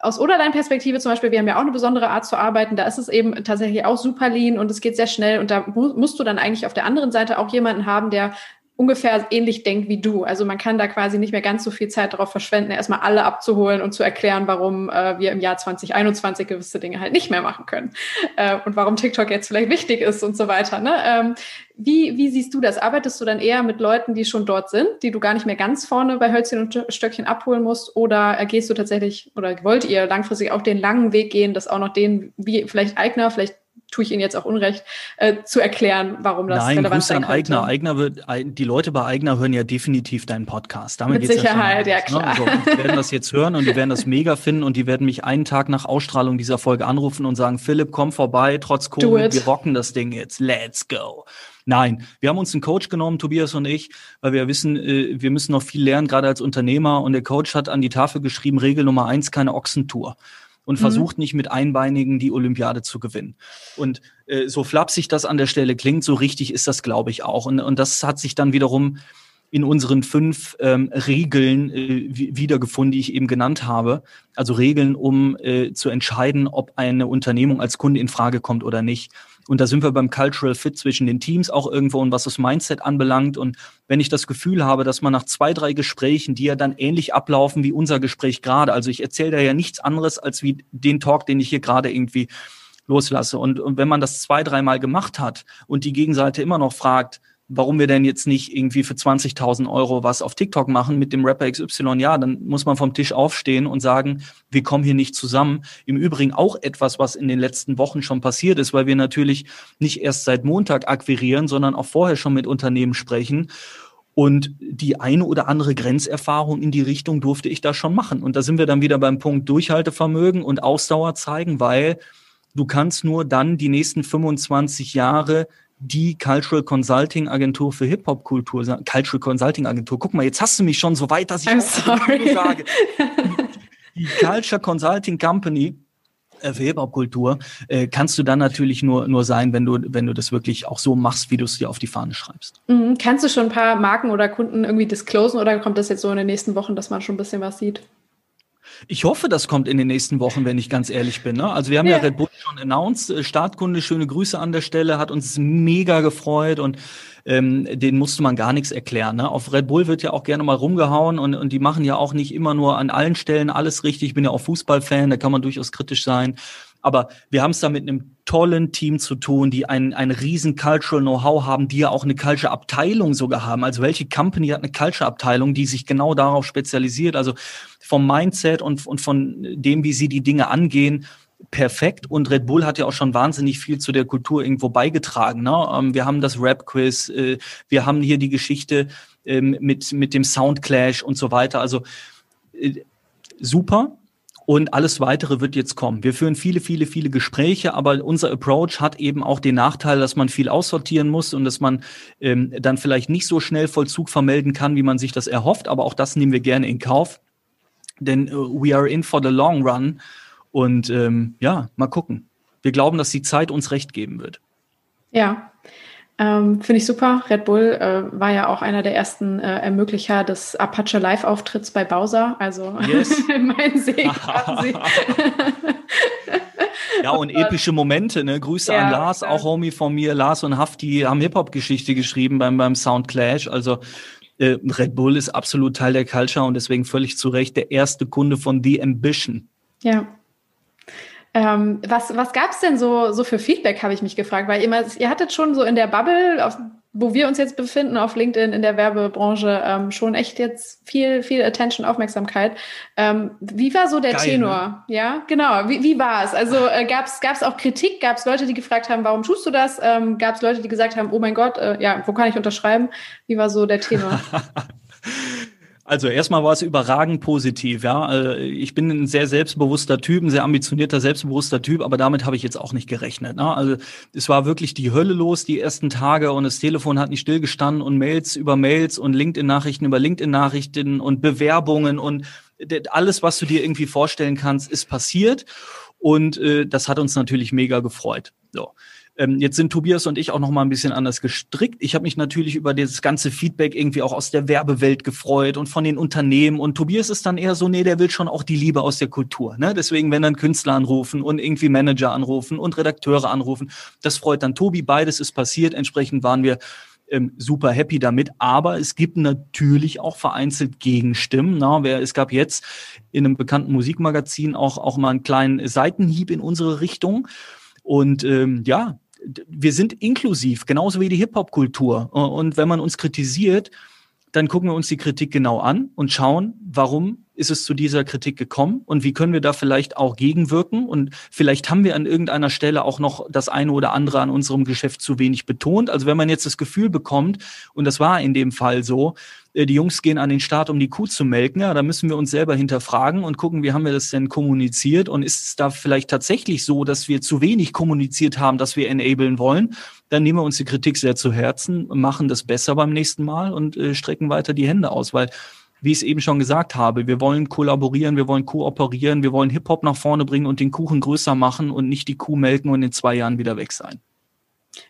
Speaker 2: aus Oderlein-Perspektive zum Beispiel, wir haben ja auch eine besondere Art zu arbeiten, da ist es eben tatsächlich auch super lean und es geht sehr schnell und da mu musst du dann eigentlich auf der anderen Seite auch jemanden haben, der ungefähr ähnlich denkt wie du. Also man kann da quasi nicht mehr ganz so viel Zeit darauf verschwenden, erstmal alle abzuholen und zu erklären, warum äh, wir im Jahr 2021 gewisse Dinge halt nicht mehr machen können äh, und warum TikTok jetzt vielleicht wichtig ist und so weiter. Ne? Ähm, wie, wie siehst du das? Arbeitest du dann eher mit Leuten, die schon dort sind, die du gar nicht mehr ganz vorne bei Hölzchen und Stöckchen abholen musst? Oder gehst du tatsächlich oder wollt ihr langfristig auch den langen Weg gehen, dass auch noch denen, wie vielleicht Eigner, vielleicht tue ich Ihnen jetzt auch Unrecht, äh, zu erklären, warum das
Speaker 1: Nein, relevant Grüße an Eigner. Eigner wird, die Leute bei Eigner hören ja definitiv deinen Podcast.
Speaker 2: Damit Mit Sicherheit, ja, ja klar. Ne?
Speaker 1: Also, die werden das jetzt hören und die werden das mega finden und die werden mich einen Tag nach Ausstrahlung dieser Folge anrufen und sagen, Philipp, komm vorbei, trotz Covid, wir rocken das Ding jetzt. Let's go. Nein, wir haben uns einen Coach genommen, Tobias und ich, weil wir wissen, äh, wir müssen noch viel lernen, gerade als Unternehmer. Und der Coach hat an die Tafel geschrieben, Regel Nummer eins, keine Ochsentour und mhm. versucht nicht mit Einbeinigen die Olympiade zu gewinnen. Und äh, so flapsig das an der Stelle klingt, so richtig ist das, glaube ich, auch. Und, und das hat sich dann wiederum in unseren fünf ähm, Regeln äh, wiedergefunden, die ich eben genannt habe. Also Regeln, um äh, zu entscheiden, ob eine Unternehmung als Kunde in Frage kommt oder nicht. Und da sind wir beim Cultural Fit zwischen den Teams auch irgendwo und was das Mindset anbelangt. Und wenn ich das Gefühl habe, dass man nach zwei, drei Gesprächen, die ja dann ähnlich ablaufen wie unser Gespräch gerade, also ich erzähle da ja nichts anderes als wie den Talk, den ich hier gerade irgendwie loslasse. Und, und wenn man das zwei, dreimal gemacht hat und die Gegenseite immer noch fragt, warum wir denn jetzt nicht irgendwie für 20.000 Euro was auf TikTok machen mit dem Rapper XY, ja, dann muss man vom Tisch aufstehen und sagen, wir kommen hier nicht zusammen. Im Übrigen auch etwas, was in den letzten Wochen schon passiert ist, weil wir natürlich nicht erst seit Montag akquirieren, sondern auch vorher schon mit Unternehmen sprechen. Und die eine oder andere Grenzerfahrung in die Richtung durfte ich da schon machen. Und da sind wir dann wieder beim Punkt Durchhaltevermögen und Ausdauer zeigen, weil du kannst nur dann die nächsten 25 Jahre die Cultural Consulting Agentur für Hip-Hop-Kultur, Cultural Consulting Agentur. Guck mal, jetzt hast du mich schon so weit, dass ich
Speaker 2: I'm sage.
Speaker 1: Die Culture Consulting Company äh, für Hip-Hop-Kultur äh, kannst du dann natürlich nur, nur sein, wenn du, wenn du das wirklich auch so machst, wie du es dir auf die Fahne schreibst.
Speaker 2: Mhm. Kannst du schon ein paar Marken oder Kunden irgendwie disclosen oder kommt das jetzt so in den nächsten Wochen, dass man schon ein bisschen was sieht?
Speaker 1: Ich hoffe, das kommt in den nächsten Wochen, wenn ich ganz ehrlich bin. Ne? Also wir haben ja. ja Red Bull schon announced. Äh, Startkunde, schöne Grüße an der Stelle, hat uns mega gefreut und ähm, den musste man gar nichts erklären. Ne? Auf Red Bull wird ja auch gerne mal rumgehauen und, und die machen ja auch nicht immer nur an allen Stellen alles richtig. Ich bin ja auch Fußballfan, da kann man durchaus kritisch sein. Aber wir haben es da mit einem tollen Team zu tun, die ein, ein riesen Cultural Know-how haben, die ja auch eine Culture Abteilung sogar haben. Also welche Company hat eine Culture Abteilung, die sich genau darauf spezialisiert? Also vom Mindset und, und von dem, wie sie die Dinge angehen, perfekt und Red Bull hat ja auch schon wahnsinnig viel zu der Kultur irgendwo beigetragen. Ne? Ähm, wir haben das Rap-Quiz, äh, wir haben hier die Geschichte ähm, mit, mit dem Soundclash und so weiter. Also äh, super. Und alles weitere wird jetzt kommen. Wir führen viele, viele, viele Gespräche, aber unser Approach hat eben auch den Nachteil, dass man viel aussortieren muss und dass man ähm, dann vielleicht nicht so schnell Vollzug vermelden kann, wie man sich das erhofft. Aber auch das nehmen wir gerne in Kauf. Denn uh, we are in for the long run. Und ähm, ja, mal gucken. Wir glauben, dass die Zeit uns recht geben wird.
Speaker 2: Ja, ähm, Finde ich super. Red Bull äh, war ja auch einer der ersten äh, Ermöglicher des Apache Live-Auftritts bei Bowser. Also yes. mein Segen quasi.
Speaker 1: ja, und epische Momente, ne? Grüße ja, an Lars, ja. auch Homie von mir. Lars und Hafti haben Hip-Hop-Geschichte geschrieben beim, beim Sound Clash. Also äh, Red Bull ist absolut Teil der Culture und deswegen völlig zu Recht der erste Kunde von The Ambition.
Speaker 2: Ja, ähm, was was gab es denn so, so für Feedback, habe ich mich gefragt, weil immer, ihr hattet schon so in der Bubble, auf, wo wir uns jetzt befinden, auf LinkedIn in der Werbebranche, ähm, schon echt jetzt viel, viel Attention, Aufmerksamkeit. Ähm, wie war so der Geil, Tenor? Ne? Ja, genau. Wie, wie war es? Also äh, gab es auch Kritik? Gab es Leute, die gefragt haben, warum tust du das? Ähm, gab es Leute, die gesagt haben, oh mein Gott, äh, ja, wo kann ich unterschreiben? Wie war so der Tenor?
Speaker 1: Also erstmal war es überragend positiv, ja. Also ich bin ein sehr selbstbewusster Typ, ein sehr ambitionierter, selbstbewusster Typ, aber damit habe ich jetzt auch nicht gerechnet. Ne? Also es war wirklich die Hölle los die ersten Tage und das Telefon hat nicht stillgestanden und Mails über Mails und LinkedIn-Nachrichten über LinkedIn-Nachrichten und Bewerbungen und alles, was du dir irgendwie vorstellen kannst, ist passiert. Und äh, das hat uns natürlich mega gefreut. So. Ähm, jetzt sind Tobias und ich auch noch mal ein bisschen anders gestrickt. Ich habe mich natürlich über dieses ganze Feedback irgendwie auch aus der Werbewelt gefreut und von den Unternehmen. Und Tobias ist dann eher so, nee, der will schon auch die Liebe aus der Kultur. Ne? Deswegen, wenn dann Künstler anrufen und irgendwie Manager anrufen und Redakteure anrufen, das freut dann Tobi. Beides ist passiert. Entsprechend waren wir ähm, super happy damit. Aber es gibt natürlich auch vereinzelt Gegenstimmen. Na, wer, es gab jetzt in einem bekannten Musikmagazin auch, auch mal einen kleinen Seitenhieb in unsere Richtung. Und ähm, ja, wir sind inklusiv, genauso wie die Hip-Hop-Kultur. Und wenn man uns kritisiert, dann gucken wir uns die Kritik genau an und schauen, warum ist es zu dieser Kritik gekommen? Und wie können wir da vielleicht auch gegenwirken? Und vielleicht haben wir an irgendeiner Stelle auch noch das eine oder andere an unserem Geschäft zu wenig betont. Also wenn man jetzt das Gefühl bekommt, und das war in dem Fall so, äh, die Jungs gehen an den Start, um die Kuh zu melken, ja, da müssen wir uns selber hinterfragen und gucken, wie haben wir das denn kommuniziert? Und ist es da vielleicht tatsächlich so, dass wir zu wenig kommuniziert haben, dass wir enablen wollen, dann nehmen wir uns die Kritik sehr zu Herzen, machen das besser beim nächsten Mal und äh, strecken weiter die Hände aus, weil wie ich es eben schon gesagt habe, wir wollen kollaborieren, wir wollen kooperieren, wir wollen Hip-Hop nach vorne bringen und den Kuchen größer machen und nicht die Kuh melken und in zwei Jahren wieder weg sein.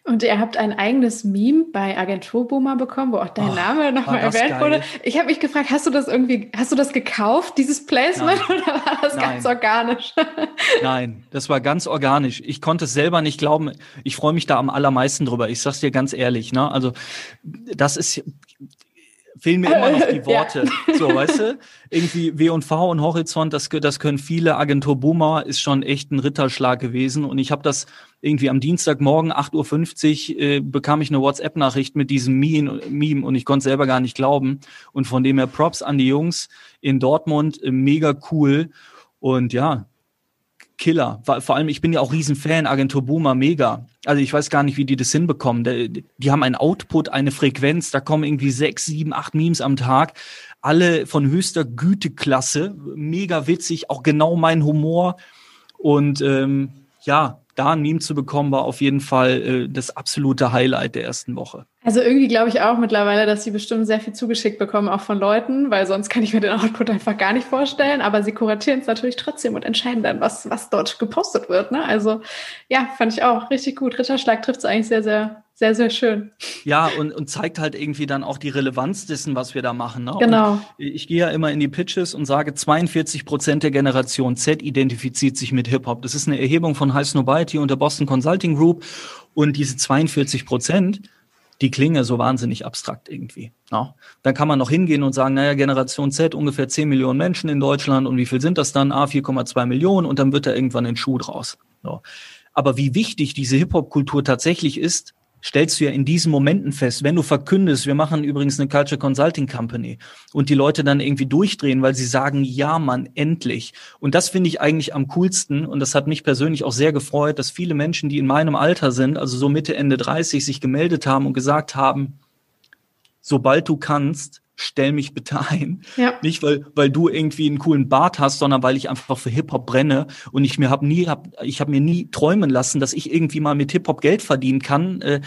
Speaker 2: Und ihr habt ein eigenes Meme bei Agenturboomer bekommen, wo auch dein oh, Name nochmal erwähnt geil. wurde. Ich habe mich gefragt, hast du das irgendwie, hast du das gekauft, dieses Placement, Nein. oder war das Nein. ganz organisch?
Speaker 1: Nein, das war ganz organisch. Ich konnte es selber nicht glauben. Ich freue mich da am allermeisten drüber. Ich sag's dir ganz ehrlich. Ne? Also das ist, fehlen mir immer noch die Worte. Ja. So, weißt du? Irgendwie W und V und Horizont, das, das können viele. Agentur Boomer ist schon echt ein Ritterschlag gewesen. Und ich habe das irgendwie am Dienstagmorgen 8.50 Uhr äh, bekam ich eine WhatsApp-Nachricht mit diesem Meme und ich konnte selber gar nicht glauben. Und von dem her Props an die Jungs in Dortmund, äh, mega cool. Und ja, Killer. Vor allem, ich bin ja auch Riesenfan, Agentur Boomer, mega. Also ich weiß gar nicht, wie die das hinbekommen. Die haben einen Output, eine Frequenz, da kommen irgendwie sechs, sieben, acht Memes am Tag. Alle von höchster Güteklasse, mega witzig, auch genau mein Humor. Und ähm, ja, da ein Meme zu bekommen, war auf jeden Fall äh, das absolute Highlight der ersten Woche.
Speaker 2: Also irgendwie glaube ich auch mittlerweile, dass sie bestimmt sehr viel zugeschickt bekommen, auch von Leuten, weil sonst kann ich mir den Output einfach gar nicht vorstellen. Aber sie kuratieren es natürlich trotzdem und entscheiden dann, was, was dort gepostet wird. Ne? Also ja, fand ich auch richtig gut. Ritterschlag trifft es eigentlich sehr, sehr sehr, sehr schön.
Speaker 1: Ja, und, und zeigt halt irgendwie dann auch die Relevanz dessen, was wir da machen. Ne?
Speaker 2: Genau.
Speaker 1: Und ich gehe ja immer in die Pitches und sage, 42 Prozent der Generation Z identifiziert sich mit Hip-Hop. Das ist eine Erhebung von High Snobiety und der Boston Consulting Group. Und diese 42 Prozent, die klingen ja so wahnsinnig abstrakt irgendwie. Ja. Dann kann man noch hingehen und sagen, naja, Generation Z, ungefähr 10 Millionen Menschen in Deutschland und wie viel sind das dann? Ah, 4,2 Millionen und dann wird da irgendwann ein Schuh draus. So. Aber wie wichtig diese Hip-Hop-Kultur tatsächlich ist, stellst du ja in diesen Momenten fest, wenn du verkündest, wir machen übrigens eine Culture Consulting Company und die Leute dann irgendwie durchdrehen, weil sie sagen, ja, Mann, endlich. Und das finde ich eigentlich am coolsten und das hat mich persönlich auch sehr gefreut, dass viele Menschen, die in meinem Alter sind, also so Mitte, Ende 30, sich gemeldet haben und gesagt haben, sobald du kannst, stell mich bitte ein. Ja. Nicht, weil, weil du irgendwie einen coolen Bart hast, sondern weil ich einfach für Hip-Hop brenne und ich mir hab nie, hab, ich habe mir nie träumen lassen, dass ich irgendwie mal mit Hip-Hop Geld verdienen kann. Äh,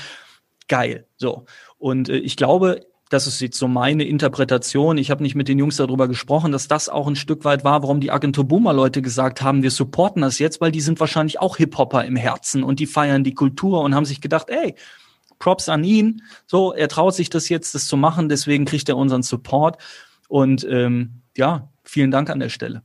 Speaker 1: geil. So. Und äh, ich glaube, das ist jetzt so meine Interpretation. Ich habe nicht mit den Jungs darüber gesprochen, dass das auch ein Stück weit war, warum die Agentur Boomer Leute gesagt haben, wir supporten das jetzt, weil die sind wahrscheinlich auch Hip-Hopper im Herzen und die feiern die Kultur und haben sich gedacht, ey, Props an ihn. So, er traut sich das jetzt, das zu machen, deswegen kriegt er unseren Support. Und ähm, ja, vielen Dank an der Stelle.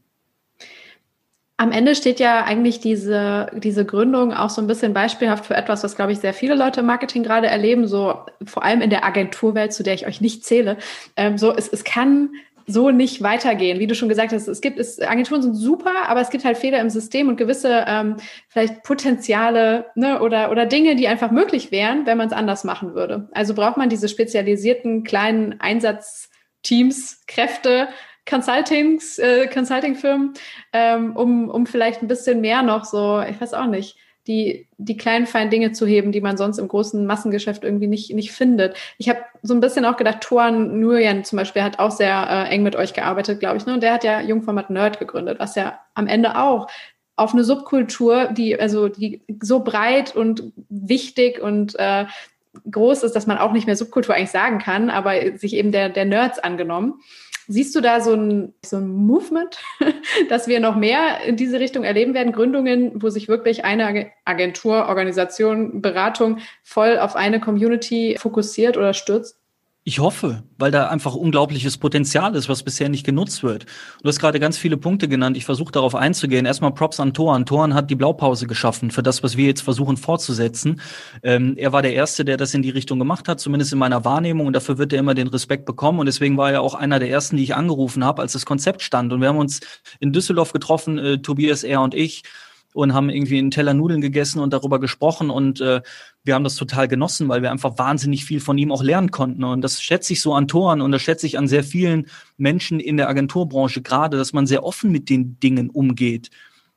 Speaker 2: Am Ende steht ja eigentlich diese, diese Gründung auch so ein bisschen beispielhaft für etwas, was, glaube ich, sehr viele Leute im Marketing gerade erleben, so vor allem in der Agenturwelt, zu der ich euch nicht zähle. Ähm, so, es, es kann so nicht weitergehen. Wie du schon gesagt hast, es gibt, es, Agenturen sind super, aber es gibt halt Fehler im System und gewisse ähm, vielleicht Potenziale ne, oder, oder Dinge, die einfach möglich wären, wenn man es anders machen würde. Also braucht man diese spezialisierten kleinen Einsatzteams, Kräfte, Consultings, äh, Consulting-Firmen, ähm, um, um vielleicht ein bisschen mehr noch so, ich weiß auch nicht, die, die kleinen, feinen Dinge zu heben, die man sonst im großen Massengeschäft irgendwie nicht, nicht findet. Ich habe so ein bisschen auch gedacht, Toan Nguyen zum Beispiel hat auch sehr äh, eng mit euch gearbeitet, glaube ich. Ne? Und der hat ja Jungformat Nerd gegründet, was ja am Ende auch auf eine Subkultur, die also die so breit und wichtig und äh, groß ist, dass man auch nicht mehr Subkultur eigentlich sagen kann, aber sich eben der, der Nerds angenommen. Siehst du da so ein, so ein Movement, dass wir noch mehr in diese Richtung erleben werden? Gründungen, wo sich wirklich eine Agentur, Organisation, Beratung voll auf eine Community fokussiert oder stürzt?
Speaker 1: Ich hoffe, weil da einfach unglaubliches Potenzial ist, was bisher nicht genutzt wird. Du hast gerade ganz viele Punkte genannt. Ich versuche darauf einzugehen. Erstmal Props an Thorn. Thorn hat die Blaupause geschaffen für das, was wir jetzt versuchen fortzusetzen. Ähm, er war der Erste, der das in die Richtung gemacht hat, zumindest in meiner Wahrnehmung. Und dafür wird er immer den Respekt bekommen. Und deswegen war er auch einer der Ersten, die ich angerufen habe, als das Konzept stand. Und wir haben uns in Düsseldorf getroffen, äh, Tobias, er und ich und haben irgendwie einen Teller Nudeln gegessen und darüber gesprochen und äh, wir haben das total genossen, weil wir einfach wahnsinnig viel von ihm auch lernen konnten und das schätze ich so an Toren und das schätze ich an sehr vielen Menschen in der Agenturbranche gerade, dass man sehr offen mit den Dingen umgeht.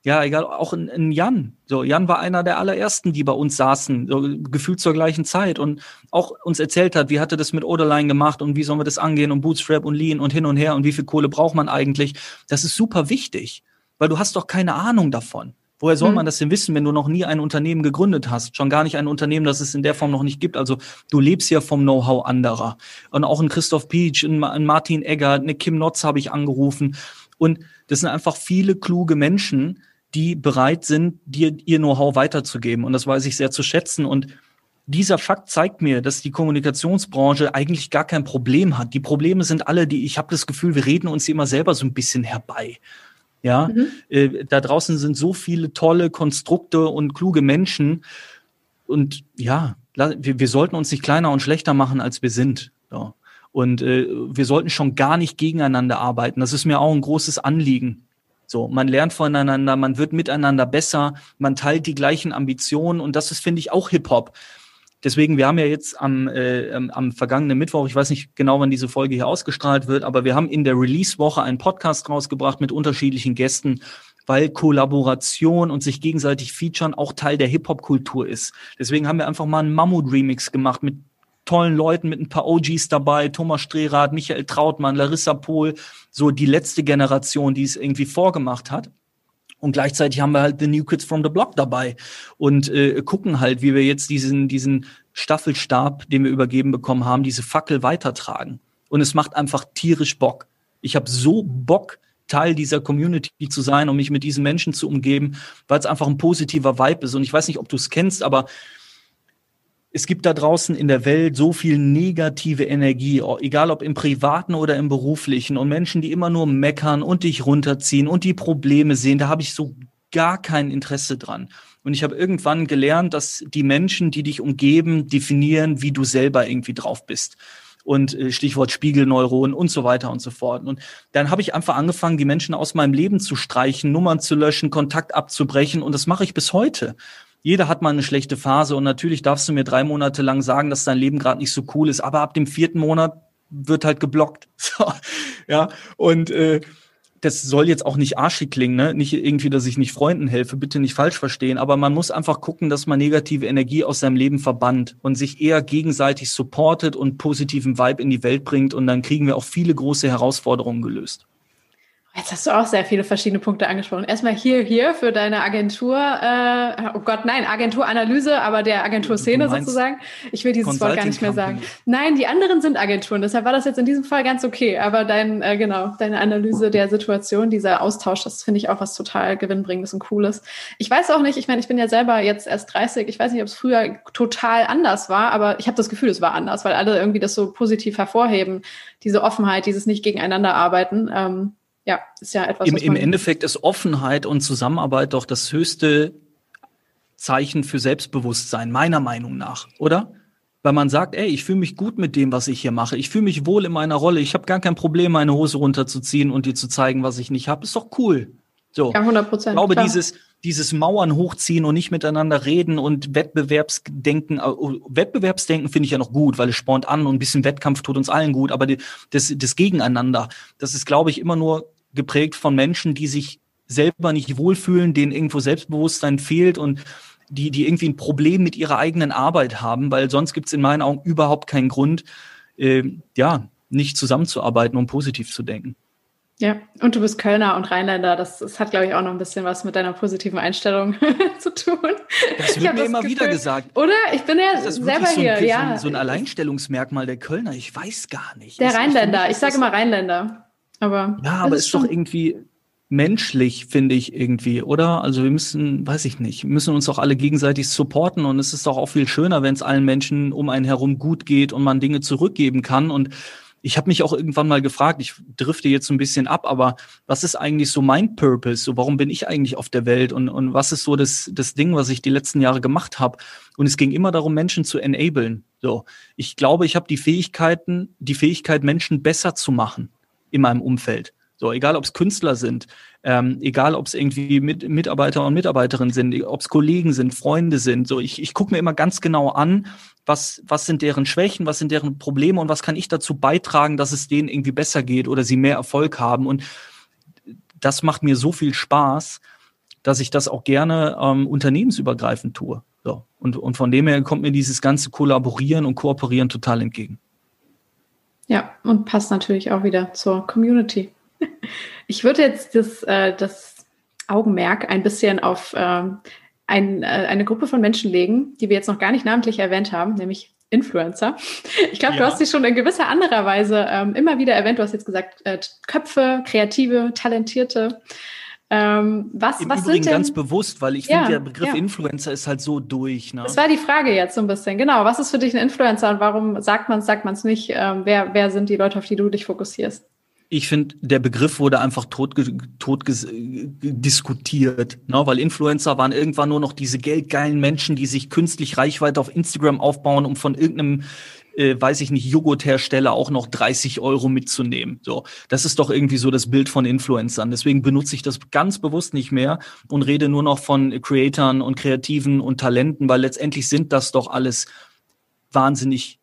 Speaker 1: Ja, egal, auch in, in Jan. So, Jan war einer der allerersten, die bei uns saßen, so, gefühlt zur gleichen Zeit und auch uns erzählt hat, wie hatte das mit Oderline gemacht und wie sollen wir das angehen und Bootstrap und Lean und hin und her und wie viel Kohle braucht man eigentlich. Das ist super wichtig, weil du hast doch keine Ahnung davon. Woher soll hm. man das denn wissen, wenn du noch nie ein Unternehmen gegründet hast? Schon gar nicht ein Unternehmen, das es in der Form noch nicht gibt. Also du lebst ja vom Know-how anderer. Und auch ein Christoph Peach, ein Martin Egger, eine Kim Notz habe ich angerufen. Und das sind einfach viele kluge Menschen, die bereit sind, dir ihr Know-how weiterzugeben. Und das weiß ich sehr zu schätzen. Und dieser Fakt zeigt mir, dass die Kommunikationsbranche eigentlich gar kein Problem hat. Die Probleme sind alle, die ich habe das Gefühl, wir reden uns immer selber so ein bisschen herbei. Ja, mhm. äh, da draußen sind so viele tolle Konstrukte und kluge Menschen. Und ja, wir, wir sollten uns nicht kleiner und schlechter machen, als wir sind. Ja. Und äh, wir sollten schon gar nicht gegeneinander arbeiten. Das ist mir auch ein großes Anliegen. So, man lernt voneinander, man wird miteinander besser, man teilt die gleichen Ambitionen und das ist, finde ich, auch Hip-Hop. Deswegen, wir haben ja jetzt am, äh, am vergangenen Mittwoch, ich weiß nicht genau, wann diese Folge hier ausgestrahlt wird, aber wir haben in der Release-Woche einen Podcast rausgebracht mit unterschiedlichen Gästen, weil Kollaboration und sich gegenseitig featuren auch Teil der Hip-Hop-Kultur ist. Deswegen haben wir einfach mal einen Mammut-Remix gemacht mit tollen Leuten, mit ein paar OGs dabei, Thomas Strehrath, Michael Trautmann, Larissa Pohl, so die letzte Generation, die es irgendwie vorgemacht hat. Und gleichzeitig haben wir halt The New Kids from the Block dabei und äh, gucken halt, wie wir jetzt diesen, diesen Staffelstab, den wir übergeben bekommen haben, diese Fackel weitertragen. Und es macht einfach tierisch Bock. Ich habe so Bock, Teil dieser Community zu sein und mich mit diesen Menschen zu umgeben, weil es einfach ein positiver Vibe ist. Und ich weiß nicht, ob du es kennst, aber es gibt da draußen in der Welt so viel negative Energie, egal ob im privaten oder im beruflichen und Menschen, die immer nur meckern und dich runterziehen und die Probleme sehen, da habe ich so gar kein Interesse dran. Und ich habe irgendwann gelernt, dass die Menschen, die dich umgeben, definieren, wie du selber irgendwie drauf bist. Und äh, Stichwort Spiegelneuronen und so weiter und so fort. Und dann habe ich einfach angefangen, die Menschen aus meinem Leben zu streichen, Nummern zu löschen, Kontakt abzubrechen. Und das mache ich bis heute Jeder hat mal eine schlechte Phase und natürlich darfst du mir drei Monate lang sagen, dass dein Leben gerade nicht so cool ist, aber ab dem vierten Monat wird halt geblockt. Ja, und äh, das soll jetzt auch nicht arschig klingen, ne? Nicht irgendwie, dass ich nicht Freunden helfe, bitte nicht falsch verstehen, aber man muss einfach gucken, dass man negative Energie aus seinem Leben verbannt und sich eher gegenseitig supportet und positiven Vibe in die Welt bringt und dann kriegen wir auch viele große Herausforderungen gelöst.
Speaker 2: Jetzt hast du auch sehr viele verschiedene Punkte angesprochen. Erstmal hier, hier für deine Agentur, äh, oh Gott, nein, Agenturanalyse, aber der Agenturszene sozusagen. Ich will dieses Wort gar nicht mehr sagen. Nein, die anderen sind Agenturen, deshalb war das jetzt in diesem Fall ganz okay. Aber dein, äh, genau, deine Analyse der Situation, dieser Austausch, das finde ich auch was total gewinnbringendes und Cooles. Ich weiß auch nicht, ich meine, ich bin ja selber jetzt erst 30, ich weiß nicht, ob es früher total anders war, aber ich habe das Gefühl, es war anders, weil alle irgendwie das so positiv hervorheben, diese Offenheit, dieses nicht gegeneinander arbeiten. Ähm, ja, ist ja etwas.
Speaker 1: Im, Im Endeffekt ist Offenheit und Zusammenarbeit doch das höchste Zeichen für Selbstbewusstsein, meiner Meinung nach, oder? Weil man sagt, ey, ich fühle mich gut mit dem, was ich hier mache. Ich fühle mich wohl in meiner Rolle. Ich habe gar kein Problem, meine Hose runterzuziehen und dir zu zeigen, was ich nicht habe. Ist doch cool. So.
Speaker 2: Ja, 100 Prozent.
Speaker 1: Ich glaube, klar. dieses, dieses Mauern hochziehen und nicht miteinander reden und Wettbewerbsdenken, Wettbewerbsdenken finde ich ja noch gut, weil es spornt an und ein bisschen Wettkampf tut uns allen gut, aber das, das Gegeneinander, das ist, glaube ich, immer nur geprägt von Menschen, die sich selber nicht wohlfühlen, denen irgendwo Selbstbewusstsein fehlt und die, die irgendwie ein Problem mit ihrer eigenen Arbeit haben, weil sonst gibt es in meinen Augen überhaupt keinen Grund, äh, ja, nicht zusammenzuarbeiten, um positiv zu denken.
Speaker 2: Ja, und du bist Kölner und Rheinländer. Das, das hat, glaube ich, auch noch ein bisschen was mit deiner positiven Einstellung zu tun.
Speaker 1: Das wird mir das immer Gefühl, wieder gesagt.
Speaker 2: Oder? Ich bin ja selber
Speaker 1: so
Speaker 2: ein,
Speaker 1: hier.
Speaker 2: ja.
Speaker 1: So ein Alleinstellungsmerkmal der Kölner. Ich weiß gar nicht.
Speaker 2: Der das Rheinländer. Ich sage immer Rheinländer. Aber
Speaker 1: ja, aber ist, ist doch irgendwie menschlich, finde ich irgendwie, oder? Also wir müssen, weiß ich nicht, müssen uns doch alle gegenseitig supporten und es ist doch auch viel schöner, wenn es allen Menschen um einen herum gut geht und man Dinge zurückgeben kann. Und ich habe mich auch irgendwann mal gefragt, ich drifte jetzt so ein bisschen ab, aber was ist eigentlich so mein Purpose? So, warum bin ich eigentlich auf der Welt? Und, und was ist so das, das Ding, was ich die letzten Jahre gemacht habe? Und es ging immer darum, Menschen zu enablen. So, ich glaube, ich habe die Fähigkeiten, die Fähigkeit, Menschen besser zu machen in meinem Umfeld. So, egal ob es Künstler sind, ähm, egal ob es irgendwie mit, Mitarbeiter und Mitarbeiterinnen sind, ob es Kollegen sind, Freunde sind. So, ich, ich gucke mir immer ganz genau an, was, was sind deren Schwächen, was sind deren Probleme und was kann ich dazu beitragen, dass es denen irgendwie besser geht oder sie mehr Erfolg haben. Und das macht mir so viel Spaß, dass ich das auch gerne ähm, unternehmensübergreifend tue. So. Und, und von dem her kommt mir dieses ganze Kollaborieren und Kooperieren total entgegen.
Speaker 2: Ja, und passt natürlich auch wieder zur Community. Ich würde jetzt das, äh, das Augenmerk ein bisschen auf ähm, ein, äh, eine Gruppe von Menschen legen, die wir jetzt noch gar nicht namentlich erwähnt haben, nämlich Influencer. Ich glaube, ja. du hast sie schon in gewisser anderer Weise ähm, immer wieder erwähnt. Du hast jetzt gesagt, äh, Köpfe, Kreative, Talentierte. Ähm, was,
Speaker 1: Im
Speaker 2: was
Speaker 1: Übrigen
Speaker 2: sind denn,
Speaker 1: ganz bewusst, weil ich ja, finde, der Begriff ja. Influencer ist halt so durch. Ne?
Speaker 2: Das war die Frage jetzt so ein bisschen. Genau, was ist für dich ein Influencer und warum sagt man es, sagt man es nicht? Ähm, wer, wer sind die Leute, auf die du dich fokussierst?
Speaker 1: ich finde, der Begriff wurde einfach tot, tot diskutiert, ne? weil Influencer waren irgendwann nur noch diese geldgeilen Menschen, die sich künstlich Reichweite auf Instagram aufbauen, um von irgendeinem, äh, weiß ich nicht, Joghurthersteller auch noch 30 Euro mitzunehmen. So, das ist doch irgendwie so das Bild von Influencern. Deswegen benutze ich das ganz bewusst nicht mehr und rede nur noch von Creatoren und Kreativen und Talenten, weil letztendlich sind das doch alles wahnsinnig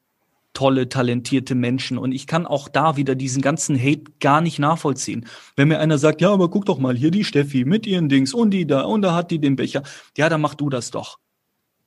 Speaker 1: tolle, talentierte Menschen. Und ich kann auch da wieder diesen ganzen Hate gar nicht nachvollziehen. Wenn mir einer sagt, ja, aber guck doch mal, hier die Steffi mit ihren Dings und die da und da hat die den Becher. Ja, dann mach du das doch.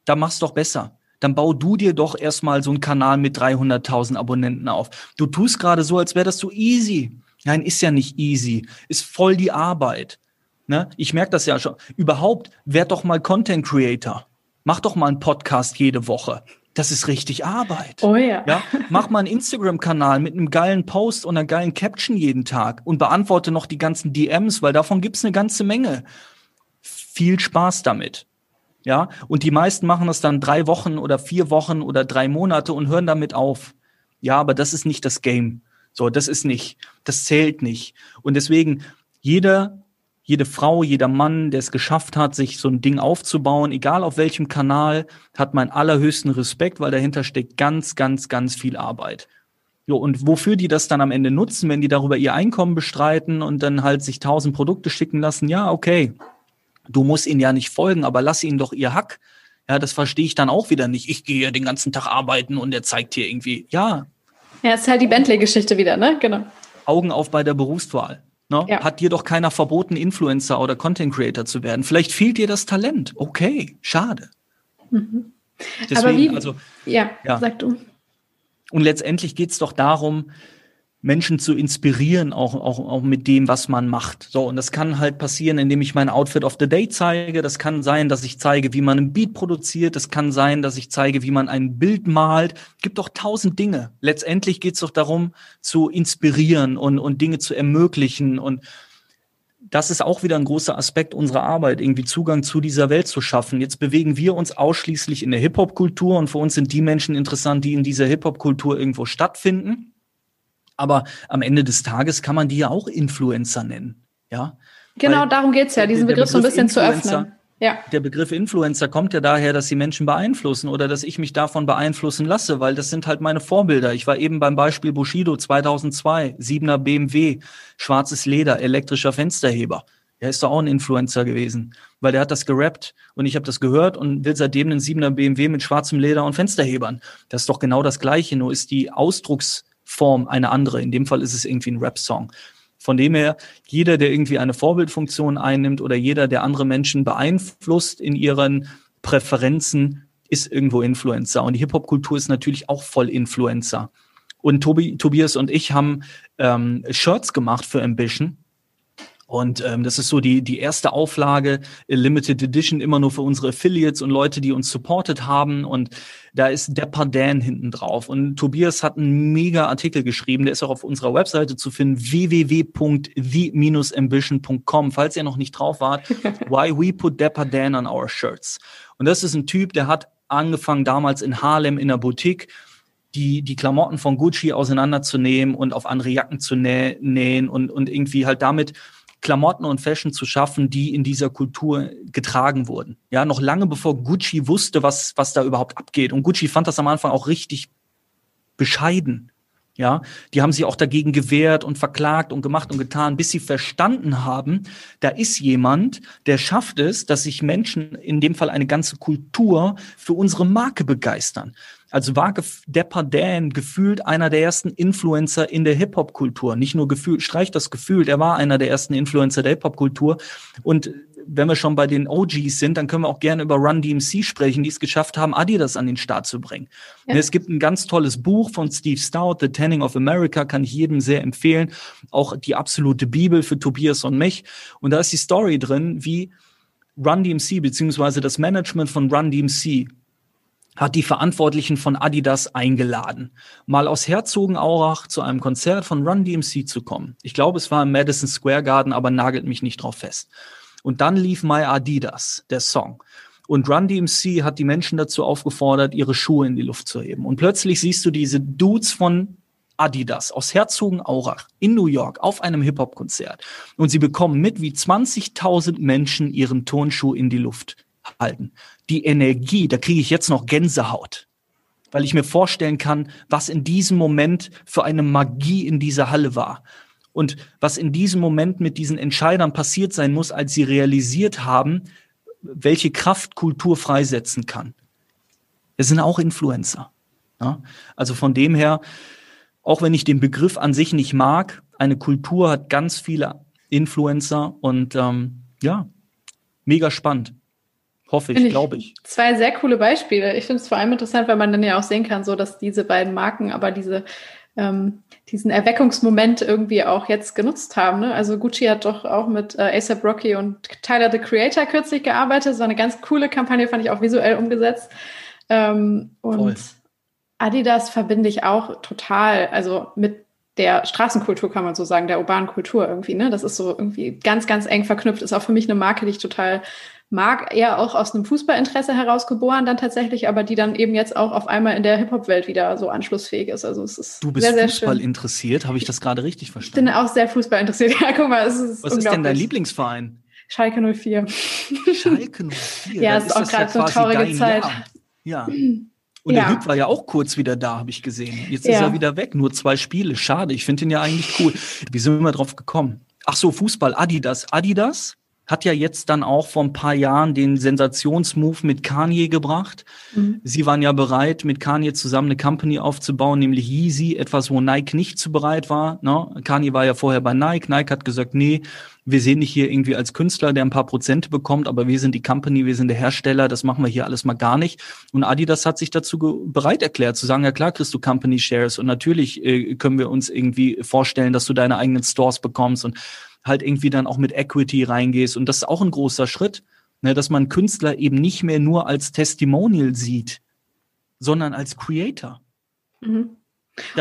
Speaker 1: Dann mach's doch besser. Dann bau du dir doch erstmal so einen Kanal mit 300.000 Abonnenten auf. Du tust gerade so, als wäre das so easy. Nein, ist ja nicht easy. Ist voll die Arbeit. Ne? Ich merke das ja schon. Überhaupt, werd doch mal Content Creator. Mach doch mal einen Podcast jede Woche das ist richtig Arbeit.
Speaker 2: Oh ja.
Speaker 1: ja mach mal einen Instagram-Kanal mit einem geilen Post und einer geilen Caption jeden Tag und beantworte noch die ganzen DMs, weil davon gibt's eine ganze Menge. Viel Spaß damit. Ja, und die meisten machen das dann drei Wochen oder vier Wochen oder drei Monate und hören damit auf. Ja, aber das ist nicht das Game. So, das ist nicht. Das zählt nicht. Und deswegen, jeder jede Frau, jeder Mann, der es geschafft hat, sich so ein Ding aufzubauen, egal auf welchem Kanal, hat meinen allerhöchsten Respekt, weil dahinter steckt ganz, ganz, ganz viel Arbeit. Jo, und wofür die das dann am Ende nutzen, wenn die darüber ihr Einkommen bestreiten und dann halt sich tausend Produkte schicken lassen, ja, okay. Du musst ihnen ja nicht folgen, aber lass ihnen doch ihr Hack. Ja, das verstehe ich dann auch wieder nicht. Ich gehe ja den ganzen Tag arbeiten und er zeigt hier irgendwie, ja.
Speaker 2: Ja, es ist halt die Bentley-Geschichte wieder, ne? Genau.
Speaker 1: Augen auf bei der Berufswahl. Ne? Ja. Hat dir doch keiner verboten, Influencer oder Content Creator zu werden. Vielleicht fehlt dir das Talent. Okay, schade.
Speaker 2: Mhm. Deswegen, Aber wie, also, ja, ja, sag du.
Speaker 1: Und letztendlich geht es doch darum, Menschen zu inspirieren, auch, auch, auch mit dem, was man macht. So, und das kann halt passieren, indem ich mein Outfit of the Day zeige. Das kann sein, dass ich zeige, wie man ein Beat produziert. Das kann sein, dass ich zeige, wie man ein Bild malt. Gibt doch tausend Dinge. Letztendlich geht es doch darum, zu inspirieren und, und Dinge zu ermöglichen. Und das ist auch wieder ein großer Aspekt unserer Arbeit, irgendwie Zugang zu dieser Welt zu schaffen. Jetzt bewegen wir uns ausschließlich in der Hip-Hop-Kultur und für uns sind die Menschen interessant, die in dieser Hip-Hop-Kultur irgendwo stattfinden. Aber am Ende des Tages kann man die ja auch Influencer nennen. Ja.
Speaker 2: Genau, Weil darum geht's ja, diesen Begriff, Begriff, so ein bisschen zu öffnen.
Speaker 1: Ja. Der Begriff Influencer kommt ja daher, dass sie Menschen beeinflussen oder dass ich mich davon beeinflussen lasse, weil das sind halt meine Vorbilder. Ich war eben beim Beispiel Bushido 2002, 7er BMW, schwarzes Leder, elektrischer Fensterheber. Er ist doch auch ein Influencer gewesen, weil der hat das gerappt und ich habe das gehört und will seitdem einen 7er BMW mit schwarzem Leder und Fensterhebern. Das ist doch genau das Gleiche, nur ist die Ausdrucks Form eine andere. In dem Fall ist es irgendwie ein Rap-Song. Von dem her, jeder, der irgendwie eine Vorbildfunktion einnimmt oder jeder, der andere Menschen beeinflusst in ihren Präferenzen, ist irgendwo Influencer. Und die Hip-Hop-Kultur ist natürlich auch voll Influencer. Und Tobi, Tobias und ich haben ähm, Shirts gemacht für Ambition. Und ähm, das ist so die, die erste Auflage, Limited Edition, immer nur für unsere Affiliates und Leute, die uns supportet haben. Und da ist Depper Dan hinten drauf. Und Tobias hat einen mega Artikel geschrieben, der ist auch auf unserer Webseite zu finden, www.the-ambition.com. Falls ihr noch nicht drauf wart, why we put Depper Dan on our shirts. Und das ist ein Typ, der hat angefangen damals in Harlem in der Boutique die, die Klamotten von Gucci auseinanderzunehmen und auf andere Jacken zu nä nähen und, und irgendwie halt damit Klamotten und Fashion zu schaffen, die in dieser Kultur getragen wurden. Ja, noch lange bevor Gucci wusste, was, was da überhaupt abgeht. Und Gucci fand das am Anfang auch richtig bescheiden. Ja, die haben sich auch dagegen gewehrt und verklagt und gemacht und getan, bis sie verstanden haben, da ist jemand, der schafft es, dass sich Menschen, in dem Fall eine ganze Kultur, für unsere Marke begeistern. Also war Depper Dan gefühlt einer der ersten Influencer in der Hip-Hop-Kultur. Nicht nur gefühlt, streich das gefühlt, er war einer der ersten Influencer der Hip-Hop-Kultur. Und wenn wir schon bei den OGs sind, dann können wir auch gerne über Run DMC sprechen, die es geschafft haben, Adidas an den Start zu bringen. Ja. Es gibt ein ganz tolles Buch von Steve Stout, The Tanning of America, kann ich jedem sehr empfehlen. Auch die absolute Bibel für Tobias und mich. Und da ist die Story drin, wie Run DMC beziehungsweise das Management von Run DMC hat die Verantwortlichen von Adidas eingeladen, mal aus Herzogenaurach zu einem Konzert von Run DMC zu kommen. Ich glaube, es war im Madison Square Garden, aber nagelt mich nicht drauf fest. Und dann lief My Adidas, der Song. Und Run DMC hat die Menschen dazu aufgefordert, ihre Schuhe in die Luft zu heben. Und plötzlich siehst du diese Dudes von Adidas aus Herzogenaurach in New York auf einem Hip-Hop-Konzert. Und sie bekommen mit, wie 20.000 Menschen ihren Turnschuh in die Luft halten. Die Energie, da kriege ich jetzt noch Gänsehaut, weil ich mir vorstellen kann, was in diesem Moment für eine Magie in dieser Halle war. Und was in diesem Moment mit diesen Entscheidern passiert sein muss, als sie realisiert haben, welche Kraft Kultur freisetzen kann. Es sind auch Influencer. Ja? Also von dem her, auch wenn ich den Begriff an sich nicht mag, eine Kultur hat ganz viele Influencer und ähm, ja, mega spannend. Hoffe ich, glaube ich.
Speaker 2: Zwei sehr coole Beispiele. Ich finde es vor allem interessant, weil man dann ja auch sehen kann, so dass diese beiden Marken aber diese ähm, diesen Erweckungsmoment irgendwie auch jetzt genutzt haben. Ne? Also Gucci hat doch auch mit äh, ASAP Rocky und Tyler the Creator kürzlich gearbeitet. So eine ganz coole Kampagne fand ich auch visuell umgesetzt. Ähm, und Voll. Adidas verbinde ich auch total, also mit der Straßenkultur kann man so sagen, der urbanen Kultur irgendwie. Ne? Das ist so irgendwie ganz, ganz eng verknüpft. Ist auch für mich eine Marke, die ich total mag, eher auch aus einem Fußballinteresse herausgeboren dann tatsächlich, aber die dann eben jetzt auch auf einmal in der Hip-Hop-Welt wieder so anschlussfähig ist. Also es ist
Speaker 1: Du bist sehr, sehr Fußball schön. interessiert, habe ich das gerade richtig verstanden?
Speaker 2: Ich bin auch sehr Fußball interessiert. Ja, guck mal, es
Speaker 1: ist Was ist denn dein Lieblingsverein?
Speaker 2: Schalke 04.
Speaker 1: Schalke 04.
Speaker 2: ja, es ist auch gerade so eine traurige Zeit.
Speaker 1: Jahr. Ja. Und ja. der Hüb war ja auch kurz wieder da, habe ich gesehen. Jetzt ja. ist er wieder weg. Nur zwei Spiele. Schade. Ich finde ihn ja eigentlich cool. Wie sind wir drauf gekommen? Ach so, Fußball. Adidas. Adidas hat ja jetzt dann auch vor ein paar Jahren den Sensationsmove mit Kanye gebracht. Mhm. Sie waren ja bereit, mit Kanye zusammen eine Company aufzubauen, nämlich Yeezy, etwas, wo Nike nicht zu bereit war. Ne? Kanye war ja vorher bei Nike. Nike hat gesagt, nee, wir sehen dich hier irgendwie als Künstler, der ein paar Prozente bekommt, aber wir sind die Company, wir sind der Hersteller, das machen wir hier alles mal gar nicht. Und Adidas hat sich dazu bereit erklärt, zu sagen, ja klar kriegst du Company Shares und natürlich äh, können wir uns irgendwie vorstellen, dass du deine eigenen Stores bekommst und halt irgendwie dann auch mit Equity reingehst. Und das ist auch ein großer Schritt, ne, dass man Künstler eben nicht mehr nur als Testimonial sieht, sondern als Creator.
Speaker 2: Mhm.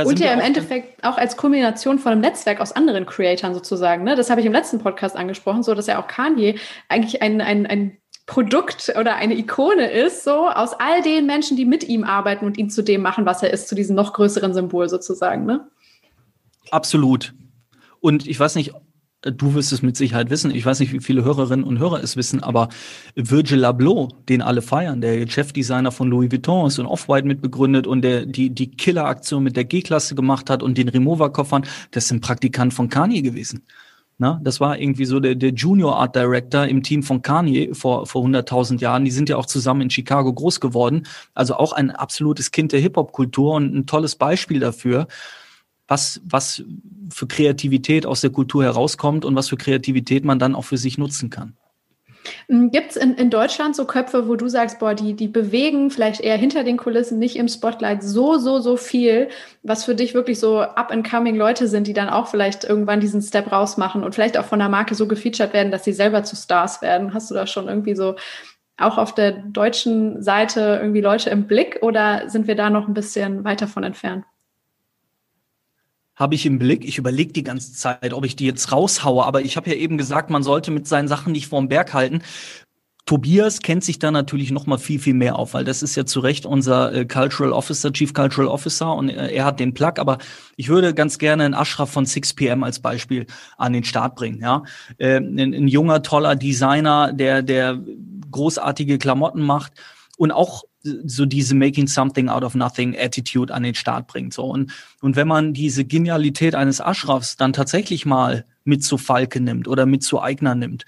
Speaker 2: Und ja im Endeffekt auch als Kombination von einem Netzwerk aus anderen Creatoren sozusagen. Ne? Das habe ich im letzten Podcast angesprochen, so dass ja auch Kanye eigentlich ein, ein, ein Produkt oder eine Ikone ist, so aus all den Menschen, die mit ihm arbeiten und ihn zu dem machen, was er ist, zu diesem noch größeren Symbol sozusagen. Ne?
Speaker 1: Absolut. Und ich weiß nicht, du wirst es mit Sicherheit wissen, ich weiß nicht, wie viele Hörerinnen und Hörer es wissen, aber Virgil Abloh, den alle feiern, der Chefdesigner von Louis Vuitton ist und Off-White mitbegründet und der die, die Killer-Aktion mit der G-Klasse gemacht hat und den Remover-Koffern, das sind Praktikant von Kanye gewesen. Na, das war irgendwie so der, der Junior Art Director im Team von Kanye vor, vor 100.000 Jahren. Die sind ja auch zusammen in Chicago groß geworden. Also auch ein absolutes Kind der Hip-Hop-Kultur und ein tolles Beispiel dafür was, was für Kreativität aus der Kultur herauskommt und was für Kreativität man dann auch für sich nutzen kann.
Speaker 2: Hm, Gibt es in, in Deutschland so Köpfe, wo du sagst, boah, die, die bewegen vielleicht eher hinter den Kulissen, nicht im Spotlight so, so, so viel, was für dich wirklich so up-and-coming Leute sind, die dann auch vielleicht irgendwann diesen Step rausmachen und vielleicht auch von der Marke so gefeatured werden, dass sie selber zu Stars werden? Hast du da schon irgendwie so auch auf der deutschen Seite irgendwie Leute im Blick oder sind wir da noch ein bisschen weiter von entfernt?
Speaker 1: Habe ich im Blick. Ich überlege die ganze Zeit, ob ich die jetzt raushaue, aber ich habe ja eben gesagt, man sollte mit seinen Sachen nicht vorm Berg halten. Tobias kennt sich da natürlich noch mal viel viel mehr auf, weil das ist ja zu Recht unser äh, Cultural Officer, Chief Cultural Officer und äh, er hat den Plug, aber ich würde ganz gerne einen Ashraf von 6PM als Beispiel an den Start bringen, ja? Äh, ein, ein junger toller Designer, der der großartige Klamotten macht und auch so diese Making Something Out of Nothing Attitude an den Start bringt. So und und wenn man diese Genialität eines Ashrafs dann tatsächlich mal mit zu Falke nimmt oder mit zu Eigner nimmt,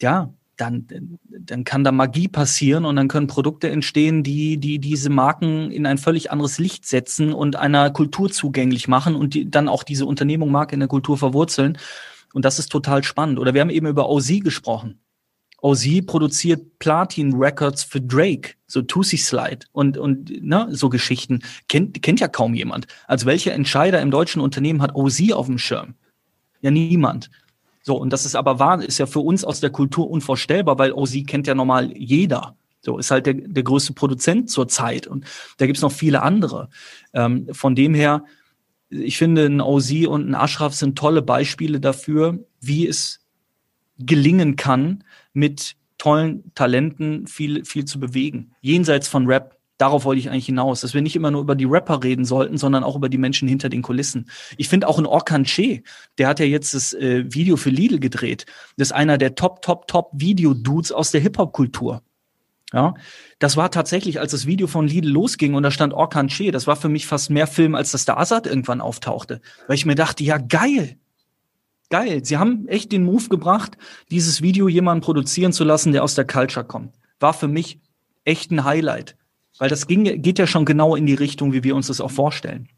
Speaker 1: ja, dann dann kann da Magie passieren und dann können Produkte entstehen, die die diese Marken in ein völlig anderes Licht setzen und einer Kultur zugänglich machen und die dann auch diese Unternehmung Marke in der Kultur verwurzeln. Und das ist total spannend. Oder wir haben eben über OZ gesprochen. OZ produziert Platin Records für Drake, so Tusi Slide und, und ne, so Geschichten. Kennt, kennt ja kaum jemand. Also welcher Entscheider im deutschen Unternehmen hat OZ auf dem Schirm? Ja, niemand. So, und das ist aber wahr, ist ja für uns aus der Kultur unvorstellbar, weil OZ kennt ja normal jeder. So, ist halt der, der größte Produzent zur Zeit. Und da gibt's noch viele andere. Ähm, von dem her, ich finde, ein OZ und ein Ashraf sind tolle Beispiele dafür, wie es gelingen kann, mit tollen Talenten viel, viel zu bewegen. Jenseits von Rap. Darauf wollte ich eigentlich hinaus, dass wir nicht immer nur über die Rapper reden sollten, sondern auch über die Menschen hinter den Kulissen. Ich finde auch ein Orkan Che, der hat ja jetzt das äh, Video für Lidl gedreht. Das ist einer der Top, Top, Top Video-Dudes aus der Hip-Hop-Kultur. Ja, das war tatsächlich, als das Video von Lidl losging und da stand Orkan Che, das war für mich fast mehr Film, als dass der Assad irgendwann auftauchte. Weil ich mir dachte, ja geil, geil. Sie haben echt den Move gebracht, dieses Video jemanden produzieren zu lassen, der aus der Culture kommt. War für mich echt ein Highlight. Weil das ging, geht ja schon genau in die Richtung, wie wir uns das auch vorstellen.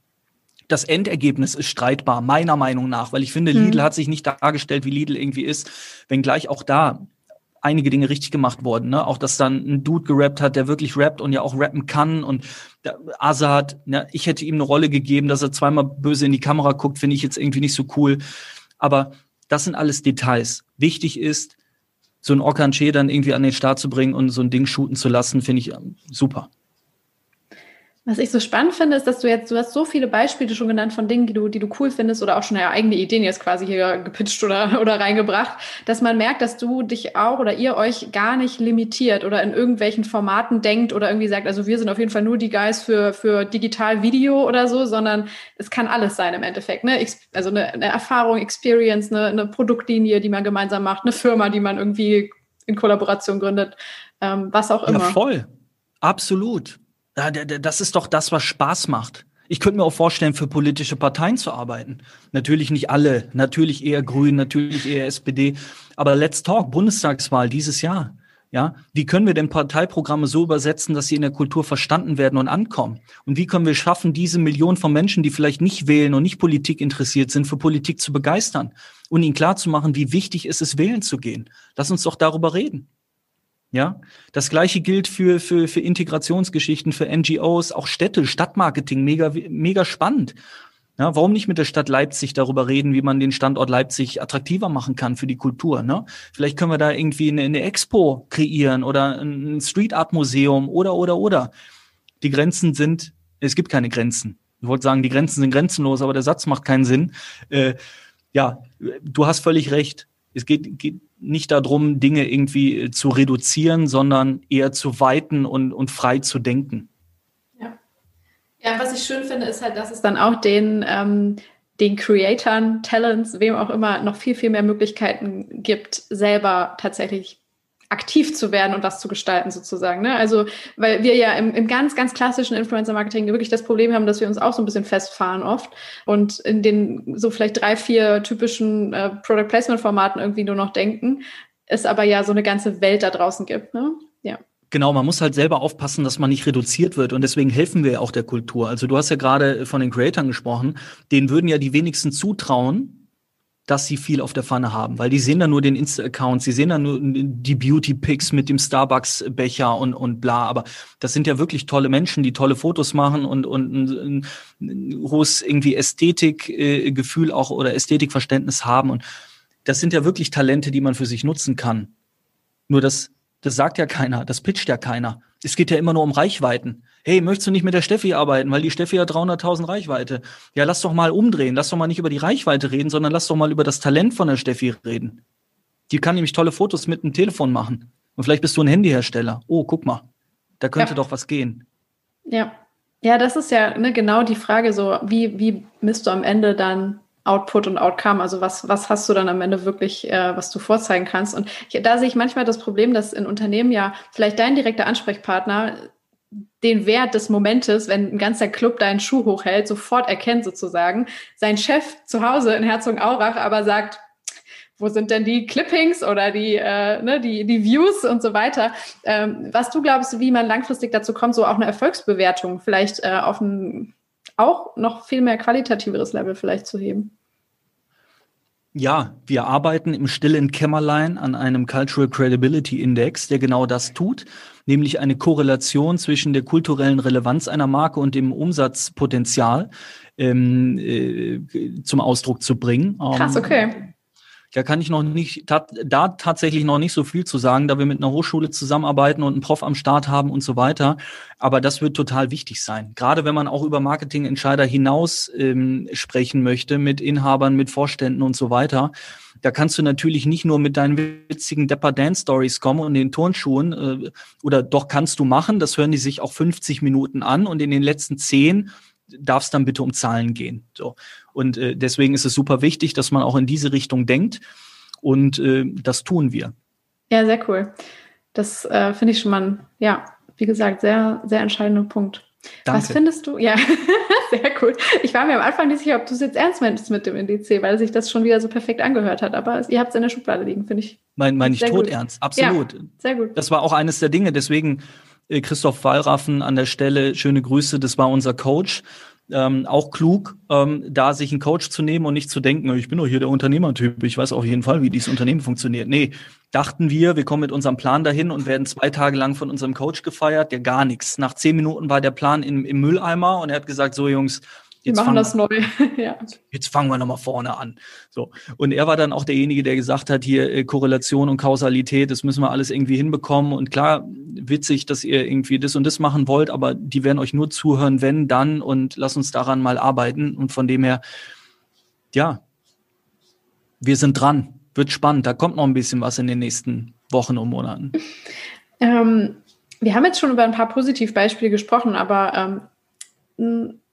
Speaker 1: Das Endergebnis ist streitbar, meiner Meinung nach, weil ich finde, hm. Lidl hat sich nicht dargestellt, wie Lidl irgendwie ist, wenngleich auch da einige Dinge richtig gemacht wurden. Ne? Auch, dass dann ein Dude gerappt hat, der wirklich rappt und ja auch rappen kann. Und der Azad, ne, ich hätte ihm eine Rolle gegeben, dass er zweimal böse in die Kamera guckt, finde ich jetzt irgendwie nicht so cool. Aber das sind alles Details. Wichtig ist, so ein Orkan dann irgendwie an den Start zu bringen und so ein Ding shooten zu lassen, finde ich ähm, super.
Speaker 2: Was ich so spannend finde, ist, dass du jetzt, du hast so viele Beispiele schon genannt von Dingen, die du, die du cool findest oder auch schon ja, eigene Ideen jetzt quasi hier gepitcht oder, oder reingebracht, dass man merkt, dass du dich auch oder ihr euch gar nicht limitiert oder in irgendwelchen Formaten denkt oder irgendwie sagt, also wir sind auf jeden Fall nur die Guys für, für digital Video oder so, sondern es kann alles sein im Endeffekt, ne? Also eine, eine Erfahrung, Experience, eine, eine Produktlinie, die man gemeinsam macht, eine Firma, die man irgendwie in Kollaboration gründet, ähm, was auch immer. Ja,
Speaker 1: voll. Absolut. Das ist doch das, was Spaß macht. Ich könnte mir auch vorstellen, für politische Parteien zu arbeiten. Natürlich nicht alle, natürlich eher Grün, natürlich eher SPD. Aber Let's Talk, Bundestagswahl dieses Jahr. Ja, wie können wir denn Parteiprogramme so übersetzen, dass sie in der Kultur verstanden werden und ankommen? Und wie können wir schaffen, diese Millionen von Menschen, die vielleicht nicht wählen und nicht Politik interessiert sind, für Politik zu begeistern und ihnen klarzumachen, wie wichtig ist es, wählen zu gehen? Lass uns doch darüber reden. Ja, das gleiche gilt für, für, für Integrationsgeschichten, für NGOs, auch Städte, Stadtmarketing, mega, mega spannend. Ja, warum nicht mit der Stadt Leipzig darüber reden, wie man den Standort Leipzig attraktiver machen kann für die Kultur? Ne? Vielleicht können wir da irgendwie eine, eine Expo kreieren oder ein Street Art Museum oder, oder, oder. Die Grenzen sind, es gibt keine Grenzen. Ich wollte sagen, die Grenzen sind grenzenlos, aber der Satz macht keinen Sinn. Äh, ja, du hast völlig recht. Es geht, geht nicht darum, Dinge irgendwie äh, zu reduzieren, sondern eher zu weiten und, und frei zu denken.
Speaker 2: Ja. ja, was ich schön finde, ist halt, dass es dann auch den, ähm, den Creatoren, Talents, wem auch immer, noch viel, viel mehr Möglichkeiten gibt, selber tatsächlich aktiv zu werden und was zu gestalten sozusagen. Ne? Also, weil wir ja im, im ganz, ganz klassischen Influencer-Marketing wirklich das Problem haben, dass wir uns auch so ein bisschen festfahren oft und in den so vielleicht drei, vier typischen äh, Product-Placement-Formaten irgendwie nur noch denken, es aber ja so eine ganze Welt da draußen gibt. Ne? Ja.
Speaker 1: Genau, man muss halt selber aufpassen, dass man nicht reduziert wird und deswegen helfen wir auch der Kultur. Also du hast ja gerade von den Creatoren gesprochen, denen würden ja die wenigsten zutrauen, dass sie viel auf der Pfanne haben, weil die sehen dann nur den Insta-Account, sie sehen dann nur die Beauty-Pics mit dem Starbucks-Becher und, und bla, aber das sind ja wirklich tolle Menschen, die tolle Fotos machen und, und ein, ein hohes irgendwie Ästhetikgefühl auch oder Ästhetikverständnis haben und das sind ja wirklich Talente, die man für sich nutzen kann. Nur das, das sagt ja keiner, das pitcht ja keiner. Es geht ja immer nur um Reichweiten hey, möchtest du nicht mit der Steffi arbeiten, weil die Steffi hat 300.000 Reichweite. Ja, lass doch mal umdrehen, lass doch mal nicht über die Reichweite reden, sondern lass doch mal über das Talent von der Steffi reden. Die kann nämlich tolle Fotos mit dem Telefon machen. Und vielleicht bist du ein Handyhersteller. Oh, guck mal, da könnte ja. doch was gehen.
Speaker 2: Ja. Ja, das ist ja ne, genau die Frage so, wie, wie misst du am Ende dann Output und Outcome, also was, was hast du dann am Ende wirklich, äh, was du vorzeigen kannst. Und ich, da sehe ich manchmal das Problem, dass in Unternehmen ja vielleicht dein direkter Ansprechpartner den Wert des Momentes, wenn ein ganzer Club deinen Schuh hochhält, sofort erkennt sozusagen. Sein Chef zu Hause in Herzogenaurach aber sagt, wo sind denn die Clippings oder die, äh, ne, die, die Views und so weiter. Ähm, was du glaubst, wie man langfristig dazu kommt, so auch eine Erfolgsbewertung vielleicht äh, auf ein auch noch viel mehr qualitativeres Level vielleicht zu heben?
Speaker 1: Ja, wir arbeiten im stillen Kämmerlein an einem Cultural Credibility Index, der genau das tut nämlich eine Korrelation zwischen der kulturellen Relevanz einer Marke und dem Umsatzpotenzial ähm, äh, zum Ausdruck zu bringen.
Speaker 2: Krass, ähm, okay.
Speaker 1: Da kann ich noch nicht, da tatsächlich noch nicht so viel zu sagen, da wir mit einer Hochschule zusammenarbeiten und einen Prof am Start haben und so weiter. Aber das wird total wichtig sein. Gerade wenn man auch über Marketingentscheider hinaus ähm, sprechen möchte, mit Inhabern, mit Vorständen und so weiter. Da kannst du natürlich nicht nur mit deinen witzigen Depper Dance Stories kommen und den Turnschuhen, äh, oder doch kannst du machen, das hören die sich auch 50 Minuten an und in den letzten 10 darf es dann bitte um Zahlen gehen. So. Und äh, deswegen ist es super wichtig, dass man auch in diese Richtung denkt. Und äh, das tun wir.
Speaker 2: Ja, sehr cool. Das äh, finde ich schon mal, ja, wie gesagt, sehr, sehr entscheidender Punkt. Danke. Was findest du? Ja, sehr cool. Ich war mir am Anfang nicht sicher, ob du es jetzt ernst meinst mit dem Indiz, weil sich das schon wieder so perfekt angehört hat. Aber ihr habt es in der Schublade liegen, finde ich.
Speaker 1: Mein, mein ich tot ernst, absolut. Ja,
Speaker 2: sehr gut.
Speaker 1: Das war auch eines der Dinge. Deswegen äh, Christoph Wallraffen an der Stelle, schöne Grüße, das war unser Coach ähm, auch klug, ähm, da sich einen Coach zu nehmen und nicht zu denken, ich bin doch hier der Unternehmertyp, ich weiß auf jeden Fall, wie dieses Unternehmen funktioniert. Nee, dachten wir, wir kommen mit unserem Plan dahin und werden zwei Tage lang von unserem Coach gefeiert, der gar nichts. Nach zehn Minuten war der Plan im, im Mülleimer und er hat gesagt, so Jungs,
Speaker 2: Jetzt wir machen das neu. ja.
Speaker 1: Jetzt fangen wir nochmal vorne an. So. Und er war dann auch derjenige, der gesagt hat, hier äh, Korrelation und Kausalität, das müssen wir alles irgendwie hinbekommen. Und klar, witzig, dass ihr irgendwie das und das machen wollt, aber die werden euch nur zuhören, wenn, dann und lass uns daran mal arbeiten. Und von dem her, ja, wir sind dran. Wird spannend. Da kommt noch ein bisschen was in den nächsten Wochen und Monaten.
Speaker 2: Ähm, wir haben jetzt schon über ein paar Positivbeispiele gesprochen, aber ähm,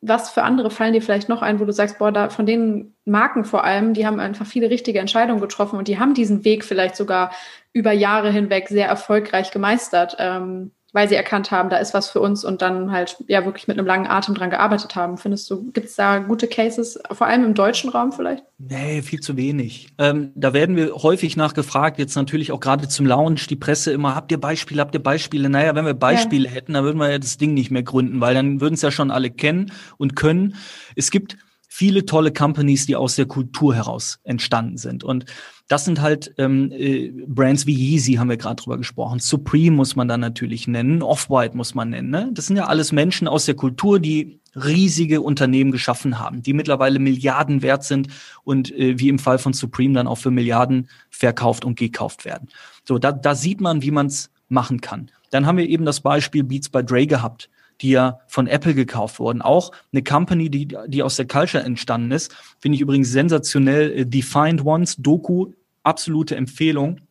Speaker 2: was für andere fallen dir vielleicht noch ein, wo du sagst, boah, da von den Marken vor allem, die haben einfach viele richtige Entscheidungen getroffen und die haben diesen Weg vielleicht sogar über Jahre hinweg sehr erfolgreich gemeistert. Ähm, weil sie erkannt haben, da ist was für uns und dann halt ja wirklich mit einem langen Atem dran gearbeitet haben. Findest du, gibt es da gute Cases, vor allem im deutschen Raum vielleicht?
Speaker 1: Nee, viel zu wenig. Ähm, da werden wir häufig nachgefragt, jetzt natürlich auch gerade zum Lounge, die Presse immer, habt ihr Beispiele, habt ihr Beispiele? Naja, wenn wir Beispiele ja. hätten, dann würden wir ja das Ding nicht mehr gründen, weil dann würden es ja schon alle kennen und können. Es gibt viele tolle Companies, die aus der Kultur heraus entstanden sind. Und das sind halt ähm, äh, Brands wie Yeezy, haben wir gerade drüber gesprochen. Supreme muss man dann natürlich nennen, Off-White muss man nennen. Ne? Das sind ja alles Menschen aus der Kultur, die riesige Unternehmen geschaffen haben, die mittlerweile Milliarden wert sind und äh, wie im Fall von Supreme dann auch für Milliarden verkauft und gekauft werden. So, da, da sieht man, wie man es machen kann. Dann haben wir eben das Beispiel Beats by Dre gehabt die ja von Apple gekauft wurden. Auch eine Company, die, die aus der Culture entstanden ist. Finde ich übrigens sensationell. Äh, Defined Ones, Doku, absolute Empfehlung.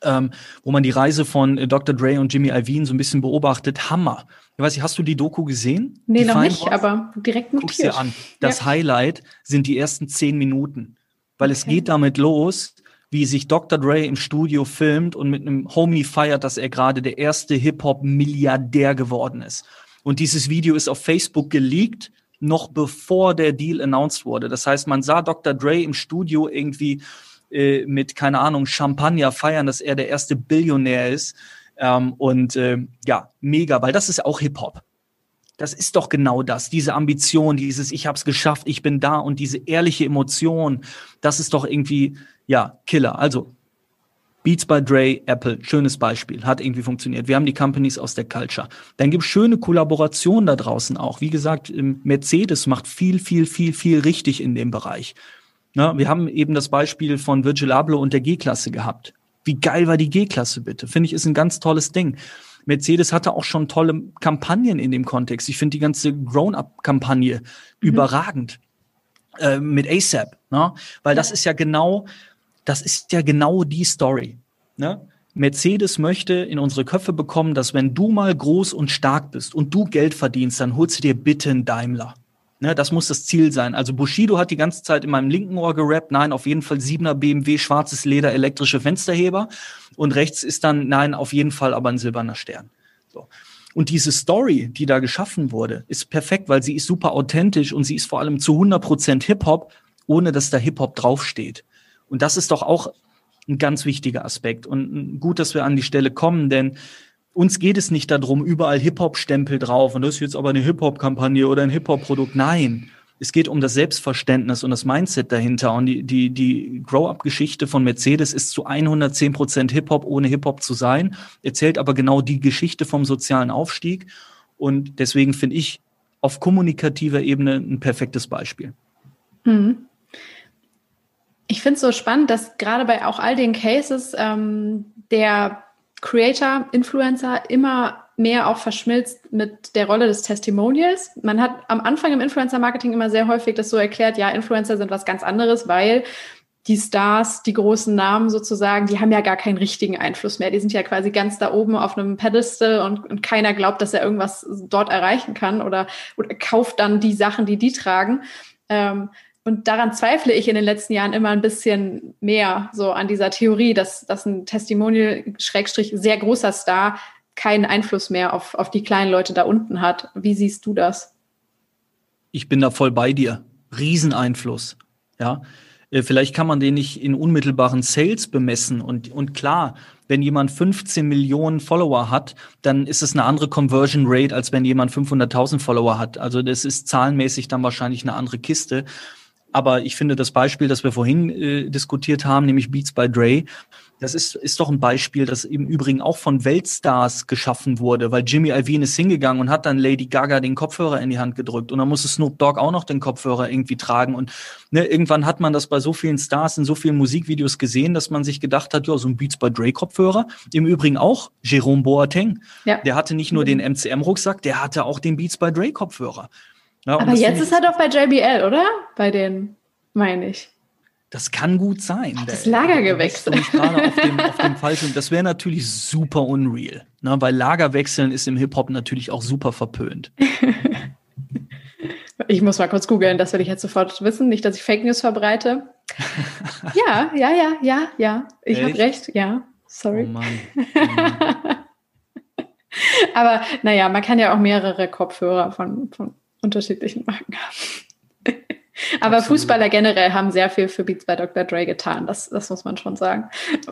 Speaker 1: Ähm, wo man die Reise von äh, Dr. Dre und Jimmy Iovine so ein bisschen beobachtet. Hammer. Ich weiß nicht, hast du die Doku gesehen?
Speaker 2: Nee, Defined noch nicht, Ones? aber direkt notiert. Guck's dir
Speaker 1: an. Das ja. Highlight sind die ersten zehn Minuten. Weil okay. es geht damit los, wie sich Dr. Dre im Studio filmt und mit einem Homie feiert, dass er gerade der erste Hip-Hop-Milliardär geworden ist. Und dieses Video ist auf Facebook geleakt, noch bevor der Deal announced wurde. Das heißt, man sah Dr. Dre im Studio irgendwie äh, mit, keine Ahnung, Champagner feiern, dass er der erste Billionär ist. Ähm, und äh, ja, mega, weil das ist auch Hip-Hop. Das ist doch genau das, diese Ambition, dieses Ich hab's geschafft, ich bin da und diese ehrliche Emotion, das ist doch irgendwie ja, Killer. Also Beats by Dre, Apple, schönes Beispiel, hat irgendwie funktioniert. Wir haben die Companies aus der Culture. Dann gibt es schöne Kollaborationen da draußen auch. Wie gesagt, Mercedes macht viel, viel, viel, viel richtig in dem Bereich. Ja, wir haben eben das Beispiel von Virgil Abloh und der G-Klasse gehabt. Wie geil war die G-Klasse bitte? Finde ich, ist ein ganz tolles Ding. Mercedes hatte auch schon tolle Kampagnen in dem Kontext. Ich finde die ganze Grown-Up-Kampagne mhm. überragend äh, mit ASAP, ne? weil das ist ja genau das ist ja genau die Story. Ne? Mercedes möchte in unsere Köpfe bekommen, dass wenn du mal groß und stark bist und du Geld verdienst, dann holst du dir bitte einen Daimler. Ne, das muss das Ziel sein. Also Bushido hat die ganze Zeit in meinem linken Ohr gerappt, nein, auf jeden Fall 7er BMW, schwarzes Leder, elektrische Fensterheber. Und rechts ist dann, nein, auf jeden Fall aber ein silberner Stern. So. Und diese Story, die da geschaffen wurde, ist perfekt, weil sie ist super authentisch und sie ist vor allem zu 100% Hip-Hop, ohne dass da Hip-Hop draufsteht. Und das ist doch auch ein ganz wichtiger Aspekt. Und gut, dass wir an die Stelle kommen, denn uns geht es nicht darum, überall Hip-Hop-Stempel drauf und das ist jetzt aber eine Hip-Hop-Kampagne oder ein Hip-Hop-Produkt. Nein, es geht um das Selbstverständnis und das Mindset dahinter. Und die, die, die Grow-Up-Geschichte von Mercedes ist zu 110 Prozent Hip-Hop, ohne Hip-Hop zu sein, erzählt aber genau die Geschichte vom sozialen Aufstieg. Und deswegen finde ich auf kommunikativer Ebene ein perfektes Beispiel.
Speaker 2: Mhm. Ich finde es so spannend, dass gerade bei auch all den Cases ähm, der Creator, Influencer immer mehr auch verschmilzt mit der Rolle des Testimonials. Man hat am Anfang im Influencer-Marketing immer sehr häufig das so erklärt, ja, Influencer sind was ganz anderes, weil die Stars, die großen Namen sozusagen, die haben ja gar keinen richtigen Einfluss mehr. Die sind ja quasi ganz da oben auf einem Pedestal und, und keiner glaubt, dass er irgendwas dort erreichen kann oder, oder kauft dann die Sachen, die die tragen. Ähm, und daran zweifle ich in den letzten Jahren immer ein bisschen mehr, so an dieser Theorie, dass, dass ein Testimonial, Schrägstrich, sehr großer Star keinen Einfluss mehr auf, auf die kleinen Leute da unten hat. Wie siehst du das?
Speaker 1: Ich bin da voll bei dir. Rieseneinfluss. Ja. Äh, vielleicht kann man den nicht in unmittelbaren Sales bemessen. Und, und klar, wenn jemand 15 Millionen Follower hat, dann ist es eine andere Conversion Rate, als wenn jemand 500.000 Follower hat. Also das ist zahlenmäßig dann wahrscheinlich eine andere Kiste. Aber ich finde das Beispiel, das wir vorhin äh, diskutiert haben, nämlich Beats by Dre, das ist, ist doch ein Beispiel, das im Übrigen auch von Weltstars geschaffen wurde, weil Jimmy Iovine ist hingegangen und hat dann Lady Gaga den Kopfhörer in die Hand gedrückt und dann musste Snoop Dogg auch noch den Kopfhörer irgendwie tragen und ne, irgendwann hat man das bei so vielen Stars in so vielen Musikvideos gesehen, dass man sich gedacht hat, ja, so ein Beats by Dre Kopfhörer. Im Übrigen auch Jerome Boateng. Ja. Der hatte nicht nur den MCM-Rucksack, der hatte auch den Beats by Dre Kopfhörer.
Speaker 2: Ja, Aber jetzt ist er doch bei JBL, oder? Bei den, meine ich.
Speaker 1: Das kann gut sein.
Speaker 2: Das Lager gewechselt.
Speaker 1: Gerade auf dem, auf dem falschen. Das wäre natürlich super unreal, ne? weil Lagerwechseln ist im Hip-Hop natürlich auch super verpönt.
Speaker 2: ich muss mal kurz googeln, das will ich jetzt sofort wissen. Nicht, dass ich Fake News verbreite. ja, ja, ja, ja, ja. Ich habe recht, ja. Sorry. Oh Mann. Oh Mann. Aber naja, man kann ja auch mehrere Kopfhörer von, von unterschiedlichen Marken haben. Aber Absolut. Fußballer generell haben sehr viel für Beats bei Dr. Dre getan. Das, das muss man schon sagen.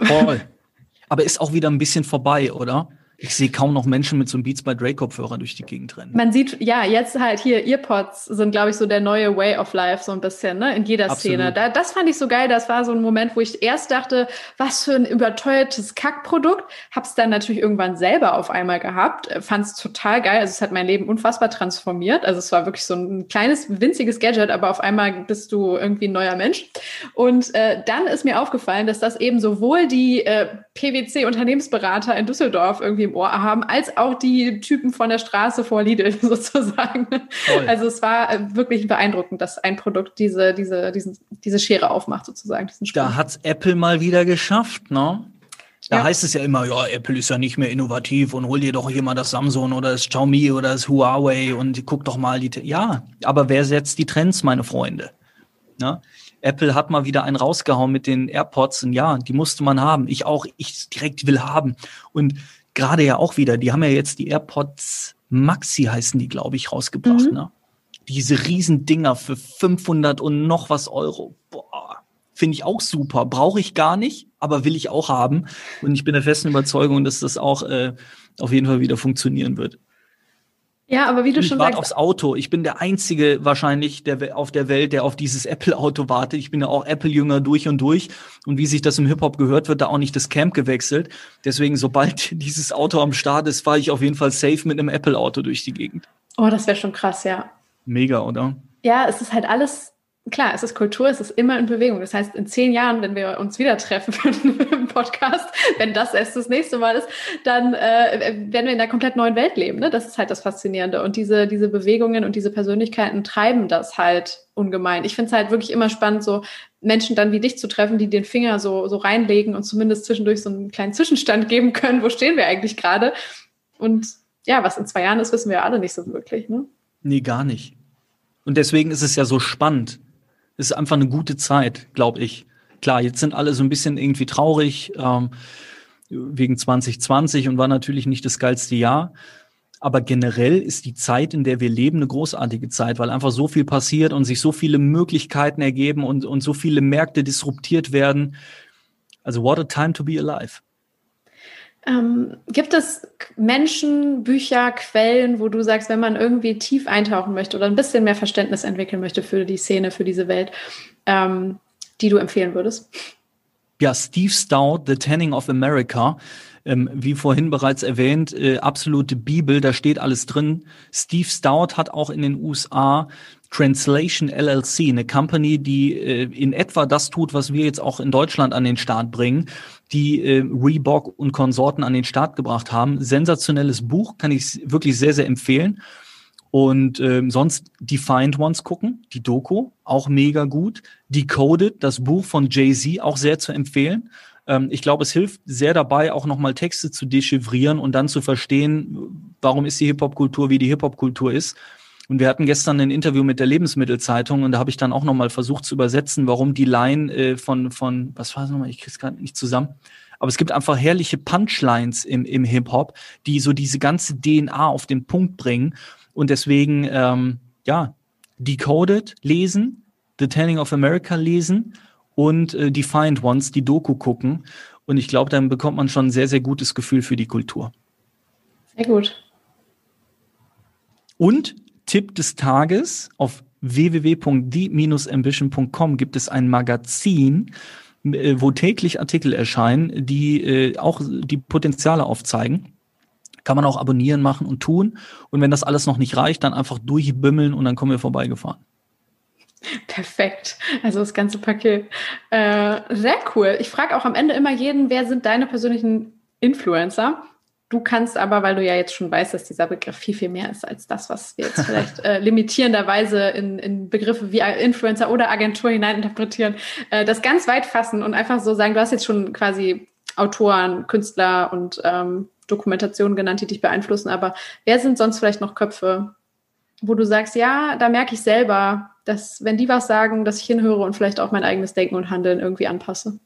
Speaker 1: Voll. Aber ist auch wieder ein bisschen vorbei, oder? Ich sehe kaum noch Menschen mit so einem Beats by Dre Kopfhörer durch die Gegend rennen.
Speaker 2: Man sieht, ja, jetzt halt hier Earpods sind, glaube ich, so der neue Way of Life so ein bisschen, ne, in jeder Absolut. Szene. Da, das fand ich so geil. Das war so ein Moment, wo ich erst dachte, was für ein überteuertes Kackprodukt. Hab's dann natürlich irgendwann selber auf einmal gehabt. Fand's total geil. Also es hat mein Leben unfassbar transformiert. Also es war wirklich so ein kleines, winziges Gadget, aber auf einmal bist du irgendwie ein neuer Mensch. Und äh, dann ist mir aufgefallen, dass das eben sowohl die äh, PwC-Unternehmensberater in Düsseldorf irgendwie im Ohr haben, als auch die Typen von der Straße vor Lidl sozusagen. Toll. Also es war äh, wirklich beeindruckend, dass ein Produkt diese, diese, diesen, diese Schere aufmacht sozusagen.
Speaker 1: da hat's Apple mal wieder geschafft, ne? Da ja. heißt es ja immer, ja, Apple ist ja nicht mehr innovativ und hol dir doch hier mal das Samsung oder das Xiaomi oder das Huawei und guck doch mal die. Ja, aber wer setzt die Trends, meine Freunde? Ne? Apple hat mal wieder einen rausgehauen mit den AirPods und ja, die musste man haben. Ich auch, ich direkt will haben. Und gerade ja auch wieder, die haben ja jetzt die AirPods Maxi heißen die, glaube ich, rausgebracht, mhm. ne? Diese Riesendinger für 500 und noch was Euro. Boah, finde ich auch super. Brauche ich gar nicht, aber will ich auch haben. Und ich bin der festen Überzeugung, dass das auch äh, auf jeden Fall wieder funktionieren wird.
Speaker 2: Ja, aber wie du
Speaker 1: ich
Speaker 2: schon
Speaker 1: sagst. aufs Auto. Ich bin der Einzige wahrscheinlich der, auf der Welt, der auf dieses Apple-Auto wartet. Ich bin ja auch Apple-Jünger durch und durch. Und wie sich das im Hip-Hop gehört, wird da auch nicht das Camp gewechselt. Deswegen, sobald dieses Auto am Start ist, fahre ich auf jeden Fall safe mit einem Apple-Auto durch die Gegend.
Speaker 2: Oh, das wäre schon krass, ja.
Speaker 1: Mega, oder?
Speaker 2: Ja, es ist halt alles klar, es ist Kultur, es ist immer in Bewegung. Das heißt, in zehn Jahren, wenn wir uns wieder treffen einen Podcast, wenn das erst das nächste Mal ist, dann äh, werden wir in einer komplett neuen Welt leben. Ne? Das ist halt das Faszinierende. Und diese, diese Bewegungen und diese Persönlichkeiten treiben das halt ungemein. Ich finde es halt wirklich immer spannend, so Menschen dann wie dich zu treffen, die den Finger so, so reinlegen und zumindest zwischendurch so einen kleinen Zwischenstand geben können. Wo stehen wir eigentlich gerade? Und ja, was in zwei Jahren ist, wissen wir alle nicht so wirklich. Ne?
Speaker 1: Nee, gar nicht. Und deswegen ist es ja so spannend, ist einfach eine gute Zeit, glaube ich. Klar, jetzt sind alle so ein bisschen irgendwie traurig ähm, wegen 2020 und war natürlich nicht das geilste Jahr. Aber generell ist die Zeit, in der wir leben, eine großartige Zeit, weil einfach so viel passiert und sich so viele Möglichkeiten ergeben und, und so viele Märkte disruptiert werden. Also what a time to be alive.
Speaker 2: Ähm, gibt es Menschen, Bücher, Quellen, wo du sagst, wenn man irgendwie tief eintauchen möchte oder ein bisschen mehr Verständnis entwickeln möchte für die Szene, für diese Welt, ähm, die du empfehlen würdest?
Speaker 1: Ja, Steve Stout, The Tanning of America. Ähm, wie vorhin bereits erwähnt, äh, absolute Bibel, da steht alles drin. Steve Stout hat auch in den USA Translation LLC, eine Company, die äh, in etwa das tut, was wir jetzt auch in Deutschland an den Start bringen, die äh, Reebok und Konsorten an den Start gebracht haben. Sensationelles Buch, kann ich wirklich sehr, sehr empfehlen. Und ähm, sonst Defined Ones gucken, die Doku, auch mega gut. Decoded, das Buch von Jay-Z, auch sehr zu empfehlen. Ähm, ich glaube, es hilft sehr dabei, auch nochmal Texte zu dechiffrieren und dann zu verstehen, warum ist die Hip-Hop-Kultur, wie die Hip-Hop-Kultur ist. Und wir hatten gestern ein Interview mit der Lebensmittelzeitung und da habe ich dann auch nochmal versucht zu übersetzen, warum die Line äh, von, von, was war es nochmal, ich krieg's gerade nicht zusammen. Aber es gibt einfach herrliche Punchlines im, im Hip-Hop, die so diese ganze DNA auf den Punkt bringen. Und deswegen, ähm, ja, Decoded lesen, The Tanning of America lesen und äh, Defiant Ones, die Doku gucken. Und ich glaube, dann bekommt man schon ein sehr, sehr gutes Gefühl für die Kultur.
Speaker 2: Sehr gut.
Speaker 1: Und Tipp des Tages auf www.die-ambition.com gibt es ein Magazin, äh, wo täglich Artikel erscheinen, die äh, auch die Potenziale aufzeigen. Kann man auch abonnieren, machen und tun. Und wenn das alles noch nicht reicht, dann einfach durchbümmeln und dann kommen wir vorbeigefahren.
Speaker 2: Perfekt. Also das ganze Paket. Äh, sehr cool. Ich frage auch am Ende immer jeden, wer sind deine persönlichen Influencer? Du kannst aber, weil du ja jetzt schon weißt, dass dieser Begriff viel, viel mehr ist als das, was wir jetzt vielleicht äh, limitierenderweise in, in Begriffe wie Influencer oder Agentur hineininterpretieren, äh, das ganz weit fassen und einfach so sagen, du hast jetzt schon quasi Autoren, Künstler und ähm, Dokumentationen genannt, die dich beeinflussen, aber wer sind sonst vielleicht noch Köpfe, wo du sagst, ja, da merke ich selber, dass wenn die was sagen, dass ich hinhöre und vielleicht auch mein eigenes Denken und Handeln irgendwie anpasse?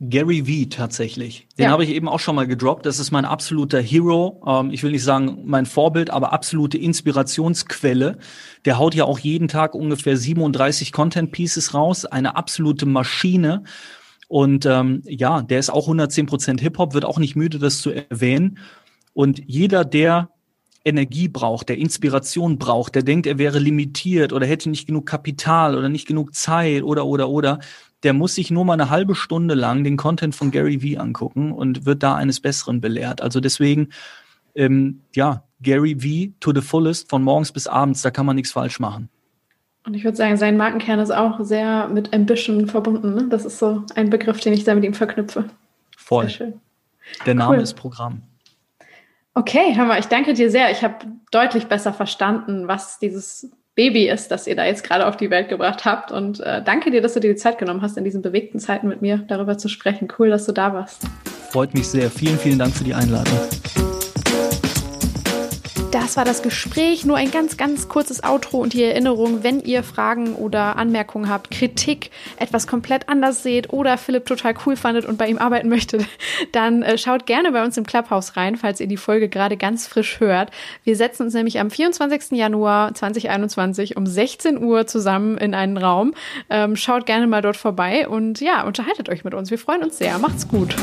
Speaker 1: Gary Vee tatsächlich. Den
Speaker 2: Ja.
Speaker 1: habe ich eben auch schon mal gedroppt. Das ist mein absoluter Hero. Ähm, ich will nicht sagen mein Vorbild, aber absolute Inspirationsquelle. Der haut ja auch jeden Tag ungefähr 37 Content Pieces raus. Eine absolute Maschine. Und ähm, ja, der ist auch 110% Hip-Hop, wird auch nicht müde, das zu erwähnen. Und jeder, der Energie braucht, der Inspiration braucht, der denkt, er wäre limitiert oder hätte nicht genug Kapital oder nicht genug Zeit oder oder oder, der muss sich nur mal eine halbe Stunde lang den Content von Gary Vee angucken und wird da eines Besseren belehrt. Also deswegen, ähm, ja, Gary Vee to the fullest von morgens bis abends, da kann man nichts falsch machen.
Speaker 2: Und ich würde sagen, sein Markenkern ist auch sehr mit Ambition verbunden. Ne? Das ist so ein Begriff, den ich da mit ihm verknüpfe.
Speaker 1: Voll.
Speaker 2: Schön.
Speaker 1: Der Name
Speaker 2: Cool.
Speaker 1: ist Programm.
Speaker 2: Okay, Hammer, ich danke dir sehr. Ich habe deutlich besser verstanden, was dieses Baby ist, das ihr da jetzt gerade auf die Welt gebracht habt. Und äh, danke dir, dass du dir die Zeit genommen hast, in diesen bewegten Zeiten mit mir darüber zu sprechen. Cool, dass du da warst.
Speaker 1: Freut mich sehr. Vielen, vielen Dank für die Einladung.
Speaker 2: Das war das Gespräch. Nur ein ganz, ganz kurzes Outro und die Erinnerung, wenn ihr Fragen oder Anmerkungen habt, Kritik, etwas komplett anders seht oder Philipp total cool fandet und bei ihm arbeiten möchtet, dann äh, schaut gerne bei uns im Clubhouse rein, falls ihr die Folge gerade ganz frisch hört. Wir setzen uns nämlich am 24. Januar 2021 um 16 Uhr zusammen in einen Raum. Ähm, schaut gerne mal dort vorbei und ja, unterhaltet euch mit uns. Wir freuen uns sehr. Macht's gut.